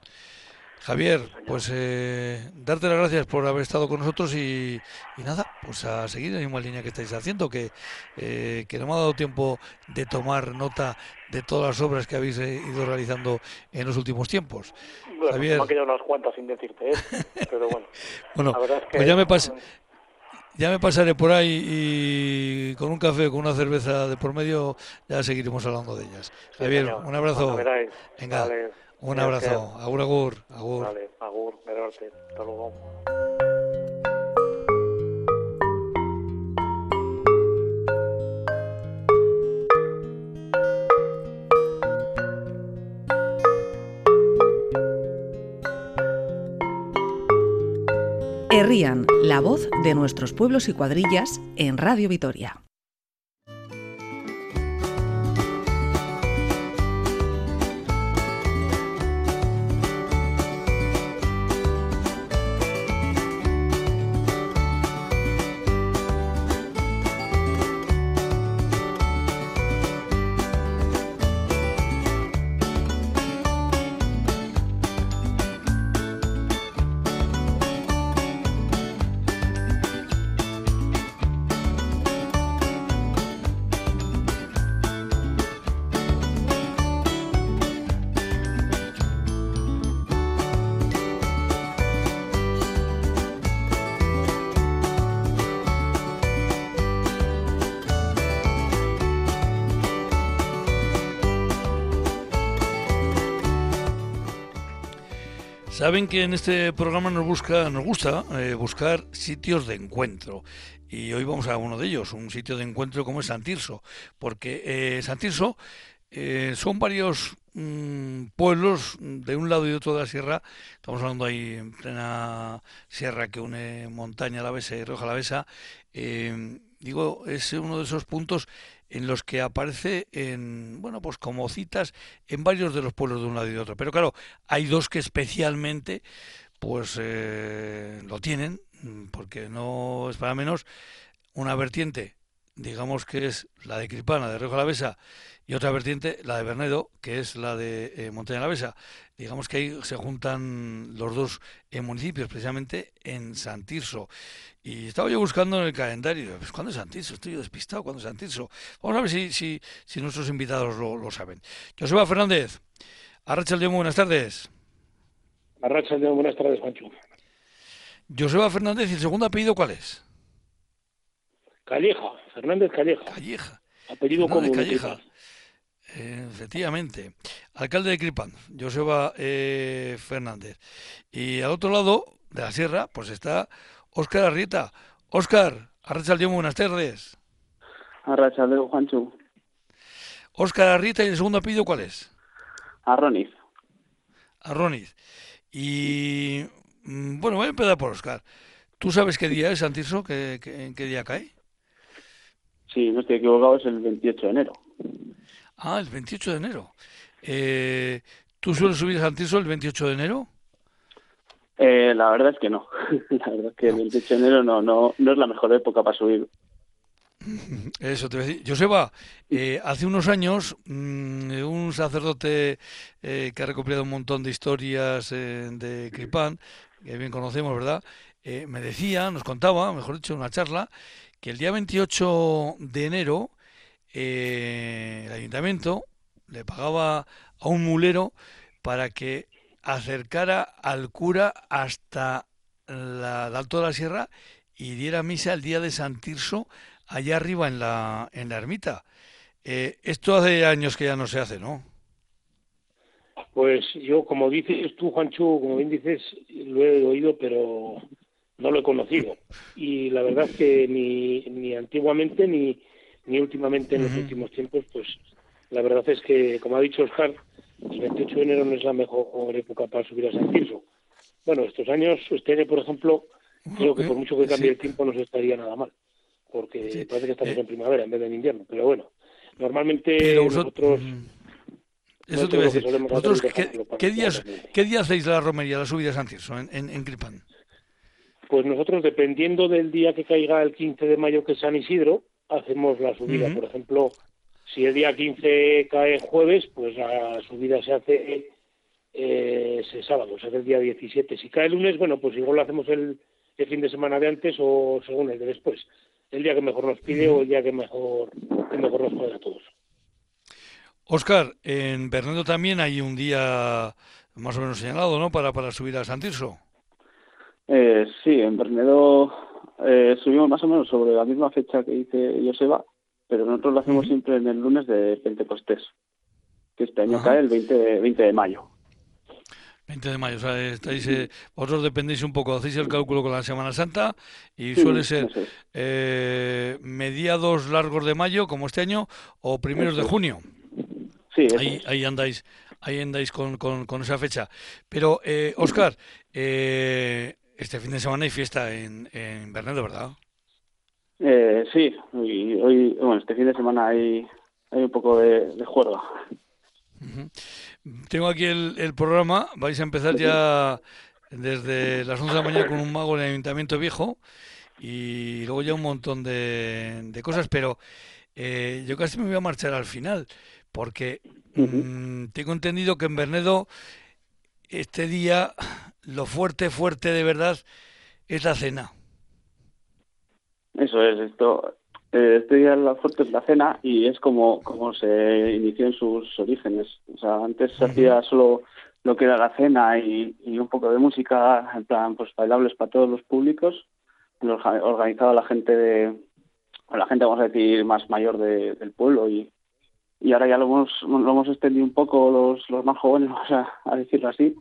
Javier, pues eh, darte las gracias por haber estado con nosotros y, nada, pues a seguir la misma línea que estáis haciendo, que, eh, que no me ha dado tiempo de tomar nota de todas las obras que habéis eh, ido realizando en los últimos tiempos. Javier... me han quedado unas cuantas sin decirte, ¿eh? pero bueno. bueno, pues ya me pasé. Ya me pasaré por ahí y con un café, con una cerveza de por medio, ya seguiremos hablando de ellas. Javier, un abrazo. Venga. Un abrazo. Agur, agur. Agur. Vale, agur. Hasta luego. Herrían, la voz de nuestros pueblos y cuadrillas en Radio Vitoria. Saben que en este programa nos busca, nos gusta eh, buscar sitios de encuentro y hoy vamos a uno de ellos, un sitio de encuentro como es Santirso, porque eh, Santirso eh, son varios mm, pueblos de un lado y otro de la sierra. Estamos hablando ahí en plena sierra que une montaña la Besa y Roja la Besa. digo, es uno de esos puntos en los que aparece en bueno pues como citas en varios de los pueblos de un lado y de otro. Pero claro hay dos que especialmente pues eh, lo tienen porque no es para menos. Una vertiente digamos que es la de Cripana de Río Besa y otra vertiente, la de Bernedo, que es la de eh, Montaña la Besa. Digamos que ahí se juntan los dos eh, municipios, precisamente en Santirso. Y estaba yo buscando en el calendario, pues, ¿cuándo es Santirso? Estoy yo despistado, ¿cuándo es Santirso? Vamos a ver si, si, si nuestros invitados lo, lo saben. Joseba Fernández, Arracha León, buenas tardes. Arracha León, buenas tardes, Juancho. Joseba Fernández, ¿y el segundo apellido cuál es? Calleja, Fernández Calleja. Calleja. Apellido como Calleja. Efectivamente. Alcalde de Cripán, Joseba eh, Fernández. Y al otro lado de la sierra, pues está Óscar Arrieta. Óscar, Arrachaldeón, buenas tardes. Arrachaldeón, Juancho. Óscar Arrieta, ¿y el segundo apellido cuál es? Arroniz. Arroniz. Y mm, bueno, voy a empezar por Óscar. ¿Tú sabes qué día es, Santirso? ¿Qué, qué, en qué día cae? Sí, no estoy equivocado, es el 28 de enero. Ah, el 28 de enero. Eh, ¿Tú sueles subir a Santirso el 28 de enero? Eh, la verdad es que no. la verdad es que el 28 de enero no, no, no es la mejor época para subir. Eso te voy a decir. Joseba, eh, hace unos años mmm, un sacerdote eh, que ha recopilado un montón de historias eh, de Cripán, que bien conocemos, ¿verdad? Eh, me decía, nos contaba, mejor dicho, en una charla, que el día 28 de enero eh, el ayuntamiento le pagaba a un mulero para que acercara al cura hasta la, Alto de la Sierra y diera misa el día de San Tirso allá arriba en la, en la ermita. Eh, esto hace años que ya no se hace, ¿no? Pues yo, como dices tú, Juancho, como bien dices, lo he oído, pero no lo he conocido. Y la verdad es que ni, ni antiguamente ni, ni últimamente en los últimos tiempos, pues la verdad es que, como ha dicho Oscar, el 28 de enero no es la mejor época para subir a San Tirso. Bueno, estos años, año, por ejemplo, creo que por mucho que cambie Sí. el tiempo no se estaría nada mal, porque Sí. parece que estamos Eh. en primavera en vez de en invierno. Pero bueno, normalmente Pero nosotros... No Eso es te iba a decir. solemos ¿Vosotros hacer, qué, por ejemplo, qué días, qué día hacéis la romería, la subida a San Tirso en, en, en Cripán? Pues nosotros, dependiendo del día que caiga el 15 de mayo, que es San Isidro, hacemos la subida. Por ejemplo, si el día 15 cae jueves, pues la subida se hace eh, ese sábado, se hace el día 17. Si cae lunes, bueno, pues igual lo hacemos el, el fin de semana de antes o según el de después. El día que mejor nos pide o el día que mejor, que mejor nos cuadra a todos. Óscar, en Bernedo también hay un día más o menos señalado, ¿no? Para, para subir a San Tirso. Eh, sí, en Bernedo eh, subimos más o menos sobre la misma fecha que dice Joseba, pero nosotros lo hacemos siempre en el lunes de Pentecostés, que este año Ajá. cae el 20, de- 20 de mayo. 20 de mayo, o sea, estáis, eh, vosotros dependéis un poco, hacéis el cálculo con la Semana Santa y Sí, suele ser es. eh, mediados largos de mayo, como este año, o primeros de Eso junio. Sí, Ahí, es. ahí andáis, ahí andáis con, con, con esa fecha. Pero, eh, Óscar, eh, este fin de semana hay fiesta en, en Bernedo, ¿verdad? Eh, sí, hoy, hoy- bueno, este fin de semana hay, hay un poco de, de juerga. Tengo aquí el, el programa, vais a empezar ya desde las 11 de la mañana con un mago en el Ayuntamiento Viejo y luego ya un montón de, de cosas, pero eh, yo casi me voy a marchar al final, porque mm, tengo entendido que en Bernedo este día lo fuerte, fuerte de verdad es la cena. Eso es, esto. eh, este día la fuerte es la cena y es como, como se inició en sus orígenes. O sea, antes se hacía solo lo que era la cena y, y un poco de música, en plan, pues bailables para todos los públicos. Lo orga- organizaba la gente de, la gente, vamos a decir, más mayor de- del pueblo y, y ahora ya lo hemos, lo hemos extendido un poco los, los más jóvenes, vamos a, a decirlo así,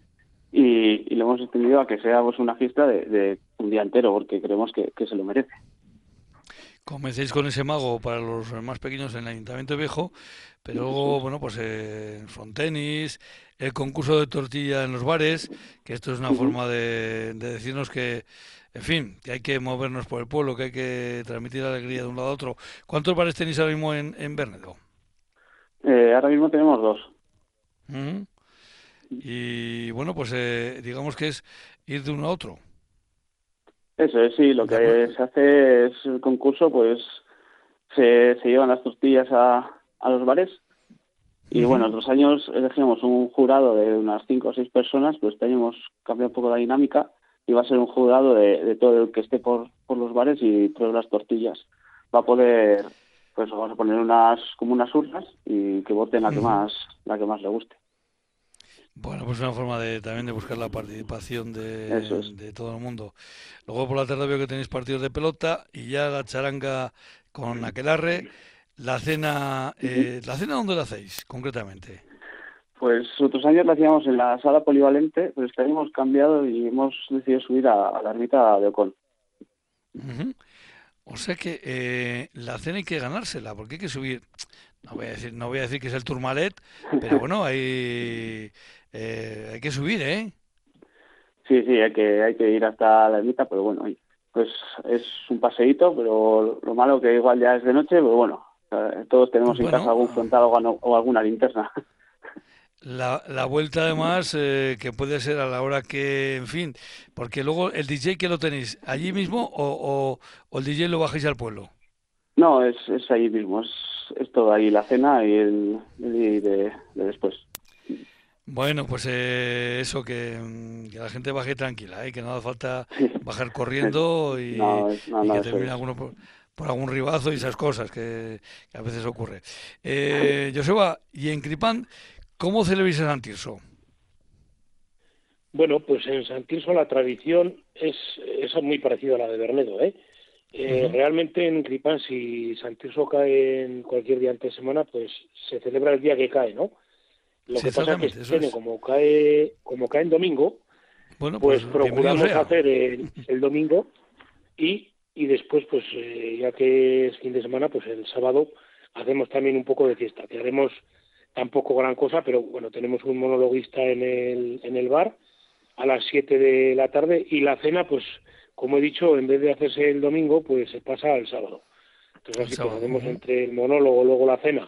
y, y lo hemos extendido a que sea pues, una fiesta de, de un día entero, porque creemos que, que se lo merece. Comencéis con ese mago para los más pequeños en el Ayuntamiento Viejo, pero luego, bueno, pues eh, frontenis, el concurso de tortilla en los bares, que esto es una forma de, de decirnos que, en fin, que hay que movernos por el pueblo, que hay que transmitir alegría de un lado a otro. ¿Cuántos bares tenéis ahora mismo en, en Bernedo? Eh, ahora mismo tenemos dos. Y bueno, pues eh, digamos que es ir de uno a otro. Eso es, sí, lo que se hace es el concurso, pues se, se llevan las tortillas a, a los bares Y bueno, otros años elegimos un jurado de unas cinco o seis personas, pues tenemos cambiado un poco la dinámica y va a ser un jurado de, todo el que esté por, por los bares y pruebe las tortillas. Va a poder, pues vamos a poner unas como unas urnas y que voten la que más la que más le guste. Bueno, pues una forma de también de buscar la participación de, de todo el mundo. Luego por la tarde veo que tenéis partidos de pelota y ya la charanga con aquelarre. La cena, eh, ¿la cena dónde la hacéis concretamente? Pues otros años la hacíamos en la sala polivalente, pero este año hemos cambiado y hemos decidido subir a, la ermita de Ocon. O sea que eh, la cena hay que ganársela, porque hay que subir. No voy a decir, no voy a decir que es el Tourmalet, pero bueno, hay, eh, hay que subir, ¿eh? Sí, sí, hay que, hay que ir hasta la ermita, pero bueno, pues es un paseíto, pero lo malo que igual ya es de noche, pero bueno, todos tenemos en casa algún frontal o, alguna linterna. La, la vuelta además eh, que puede ser a la hora que, en fin, porque luego el DJ que lo tenéis allí mismo o, o, el DJ lo bajáis al pueblo. No, es, es allí mismo, es, es todo ahí la cena y el, el de, después. Bueno, pues eh, eso, que, mm, que, la gente baje tranquila, ¿eh? que no hace falta bajar corriendo y, que termine alguno por, por, algún ribazo y esas cosas que, a veces ocurre. Eh, Joseba, y en Cripán, ¿Cómo celebráis en San Tirso? Bueno, pues en San Tirso la tradición es, es muy parecida a la de Bernedo. ¿eh? Eh realmente en Cripán, si San Tirso cae en cualquier día antes de semana, pues se celebra el día que cae, ¿no? Lo que pasa es que como cae, como cae en domingo, bueno, pues, pues procuramos hacer el, domingo y, y después, pues eh, ya que es fin de semana, pues el sábado hacemos también un poco de fiesta, que haremos tampoco gran cosa, pero bueno, tenemos un monologuista en el, en el bar a las 7 de la tarde y la cena, pues como he dicho, en vez de hacerse el domingo, pues se pasa al sábado. Entonces, así que hacemos entre el monólogo, luego la cena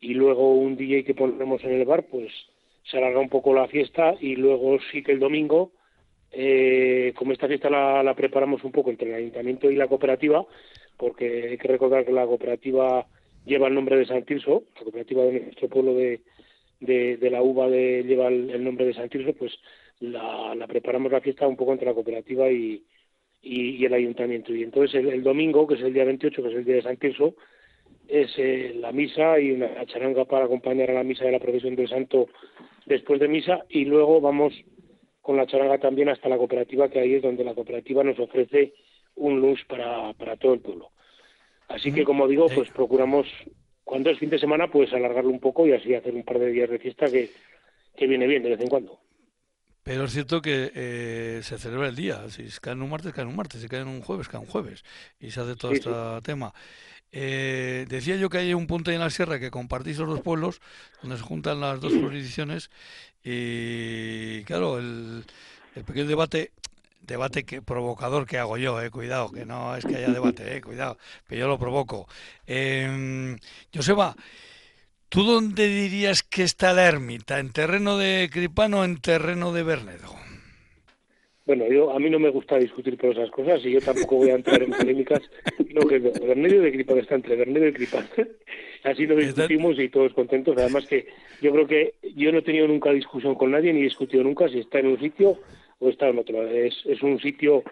y luego un DJ que ponemos en el bar, pues se alarga un poco la fiesta y luego sí que el domingo, eh, como esta fiesta la, la preparamos un poco entre el ayuntamiento y la cooperativa, porque hay que recordar que la cooperativa lleva el nombre de San Tirso, la cooperativa de nuestro pueblo de, de, la uva de, lleva el, nombre de San Tirso, pues la, preparamos la fiesta un poco entre la cooperativa y, y, el ayuntamiento. Y entonces el, domingo, que es el día 28, que es el día de San Tirso, es eh, la misa y una charanga para acompañar a la misa de la procesión del santo después de misa y luego vamos con la charanga también hasta la cooperativa, que ahí es donde la cooperativa nos ofrece un lunch para, para todo el pueblo. Así que, como digo, pues procuramos, cuando es fin de semana, pues alargarlo un poco y así hacer un par de días de fiesta que, que viene bien de vez en cuando. Pero es cierto que eh, se celebra el día. Si cae en un martes, cae en un martes. Si cae en un jueves, cae en un jueves. Y se hace todo este tema. Eh, decía yo que hay un punto en la sierra que compartís los dos pueblos, donde se juntan las dos jurisdicciones. Y claro, el, el pequeño debate debate que provocador que hago yo, eh, cuidado, que no es que haya debate, eh, cuidado, que yo lo provoco. Eh, Joseba, ¿tú dónde dirías que está la ermita? ¿En terreno de Cripano o en terreno de Bernedo? Bueno, yo a mí no me gusta discutir por esas cosas y yo tampoco voy a entrar en polémicas. Lo que Bernedo de Cripano está entre Bernedo y Cripano. Así lo discutimos y todos contentos. Además que yo creo que yo no he tenido nunca discusión con nadie ni he discutido nunca si está en un sitio o está en otro. Es, es un sitio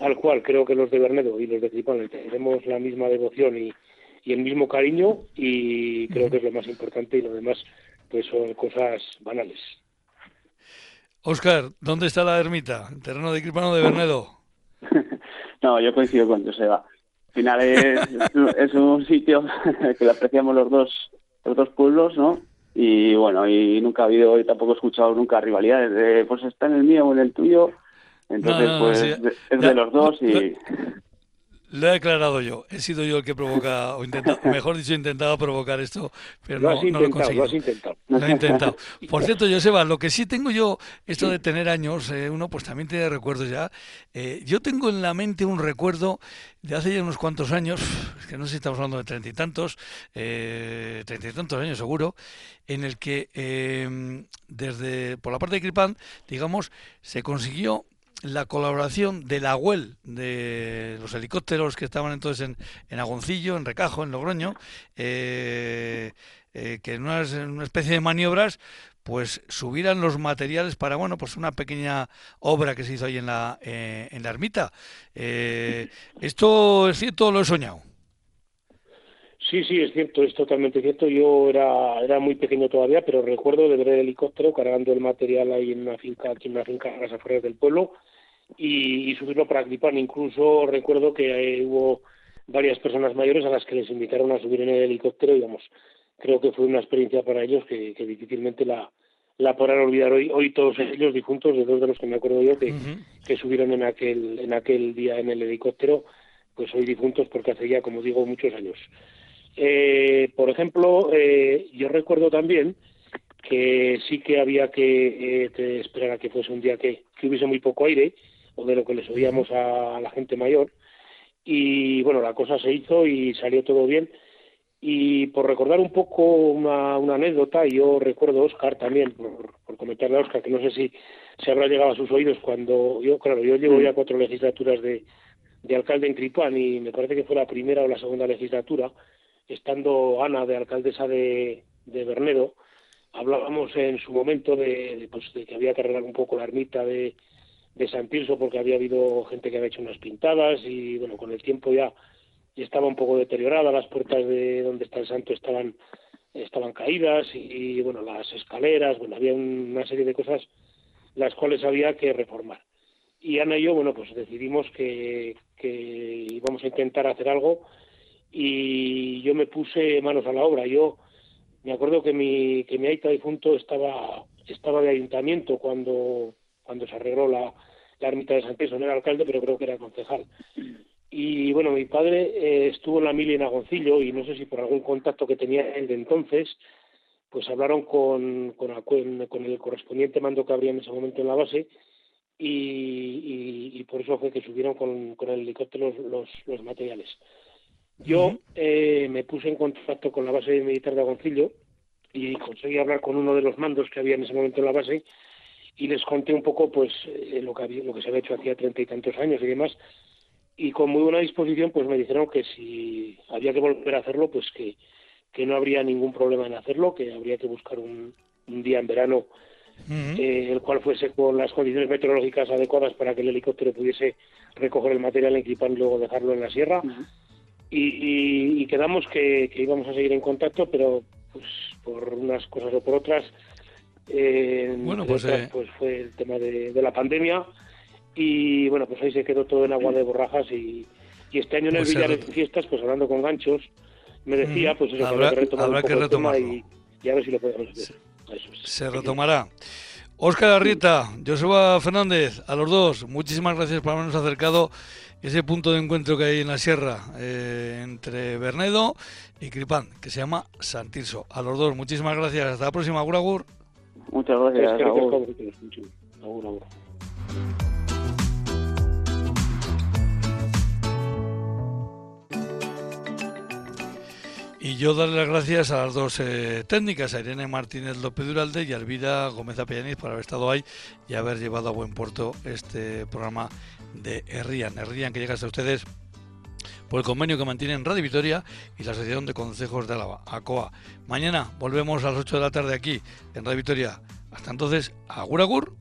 al cual creo que los de Bernedo y los de Cripano tenemos la misma devoción y, y el mismo cariño y creo que es lo más importante y lo demás pues son cosas banales. Oscar, ¿dónde está la ermita? ¿En terreno de Cripano de Bernedo? no, yo coincido con Joseba. Al final es, es un sitio que lo apreciamos los dos, los dos pueblos, ¿no? y bueno, y nunca ha habido, y tampoco he escuchado nunca rivalidades de, pues está en el mío o en el tuyo, entonces pues es de los dos y... Lo he declarado yo. He sido yo el que provoca, o intenta, mejor dicho, intentado provocar esto, pero no, no, lo he conseguido. Lo has intentado. Lo he intentado. Por cierto, Joseba, lo que sí tengo yo, esto de tener años, eh, uno pues también tiene recuerdos ya. Eh, yo tengo en la mente un recuerdo de hace ya unos cuantos años, es que no sé si estamos hablando de treinta y tantos, eh, treinta y tantos años seguro, en el que desde, por la parte de Cripan, digamos, se consiguió la colaboración de la UEL, de los helicópteros que estaban entonces en, en Agoncillo, en Recajo, en Logroño, eh, eh, que en una, una, especie de maniobras pues subieran los materiales para bueno pues una pequeña obra que se hizo ahí en la eh, en la ermita. Eh, esto es cierto lo he soñado Sí, sí, es cierto, es totalmente cierto. Yo era, era muy pequeño todavía, pero recuerdo de ver el helicóptero cargando el material ahí en una finca, aquí en una finca a las afueras del pueblo y, subirlo para clipar. Incluso recuerdo que hubo varias personas mayores a las que les invitaron a subir en el helicóptero, digamos, creo que fue una experiencia para ellos que, difícilmente la, la podrán olvidar hoy. Hoy todos ellos difuntos, de dos de los que me acuerdo yo, que, que subieron en aquel, en aquel día en el helicóptero, pues hoy difuntos porque hace ya, como digo, muchos años. Eh, por ejemplo, eh, yo recuerdo también que sí que había que eh, esperar a que fuese un día que, que, hubiese muy poco aire, o de lo que les oíamos a la gente mayor, y bueno, la cosa se hizo y salió todo bien. Y por recordar un poco una, anécdota, yo recuerdo a Oscar también, por, por, comentarle a Oscar, que no sé si se habrá llegado a sus oídos cuando yo, claro, yo llevo ya cuatro legislaturas de, de alcalde en Tripán y me parece que fue la primera o la segunda legislatura, estando Ana de alcaldesa de, de Bernedo, hablábamos en su momento de, pues, de que había que arreglar un poco la ermita de, de San Tirso porque había habido gente que había hecho unas pintadas y bueno, con el tiempo ya, estaba un poco deteriorada, las puertas de donde está el santo estaban estaban caídas y, bueno, las escaleras, bueno, había una serie de cosas las cuales había que reformar. Y Ana y yo, bueno, pues decidimos que, que íbamos a intentar hacer algo y yo me puse manos a la obra. Yo me acuerdo que mi, que mi aita difunto estaba, estaba de ayuntamiento cuando cuando se arregló la, la ermita de San Pedro, no era alcalde, pero creo que era concejal. Y bueno, mi padre eh, estuvo en la mili en Agoncillo y no sé si por algún contacto que tenía él de entonces, pues hablaron con, con, el correspondiente mando que habría en ese momento en la base y, y, por eso fue que subieron con, con el helicóptero los, los, materiales. Yo eh, me puse en contacto con la base militar de Agoncillo y conseguí hablar con uno de los mandos que había en ese momento en la base y les conté un poco pues eh, lo que había, lo que se había hecho hacía treinta y tantos años y demás. Y con muy buena disposición pues me dijeron que si había que volver a hacerlo pues que, que no habría ningún problema en hacerlo que habría que buscar un, un día en verano eh, el cual fuese con las condiciones meteorológicas adecuadas para que el helicóptero pudiese recoger el material en y luego dejarlo en la sierra y, y, quedamos que, que íbamos a seguir en contacto pero pues por unas cosas o por otras eh, bueno, pues, eh, pues fue el tema de, la pandemia y bueno, pues ahí se quedó todo en agua de borrajas y, este año en el pues Villar de Fiestas, pues hablando con ganchos, me decía, pues eso, habrá, que habrá que retomarlo. Y, y, a ver si lo podemos hacer. Se, retomará. Óscar Arrieta, Joseba Fernández, a los dos, muchísimas gracias por habernos acercado ese punto de encuentro que hay en la sierra eh, entre Bernedo y Cripán, que se llama Santirso. A los dos, muchísimas gracias. Hasta la próxima, Agur Muchas gracias. Y yo darle las gracias a las dos eh, técnicas, a Irene Martínez López Duralde y a Elvira Gómez Apellaniz por haber estado ahí y haber llevado a buen puerto este programa de Herrían. Herrían que llega hasta ustedes por el convenio que mantienen Radio Vitoria y la Asociación de Consejos de Álava, ACOA. Mañana volvemos a las 8 de la tarde aquí en Radio Vitoria. Hasta entonces, agur agur.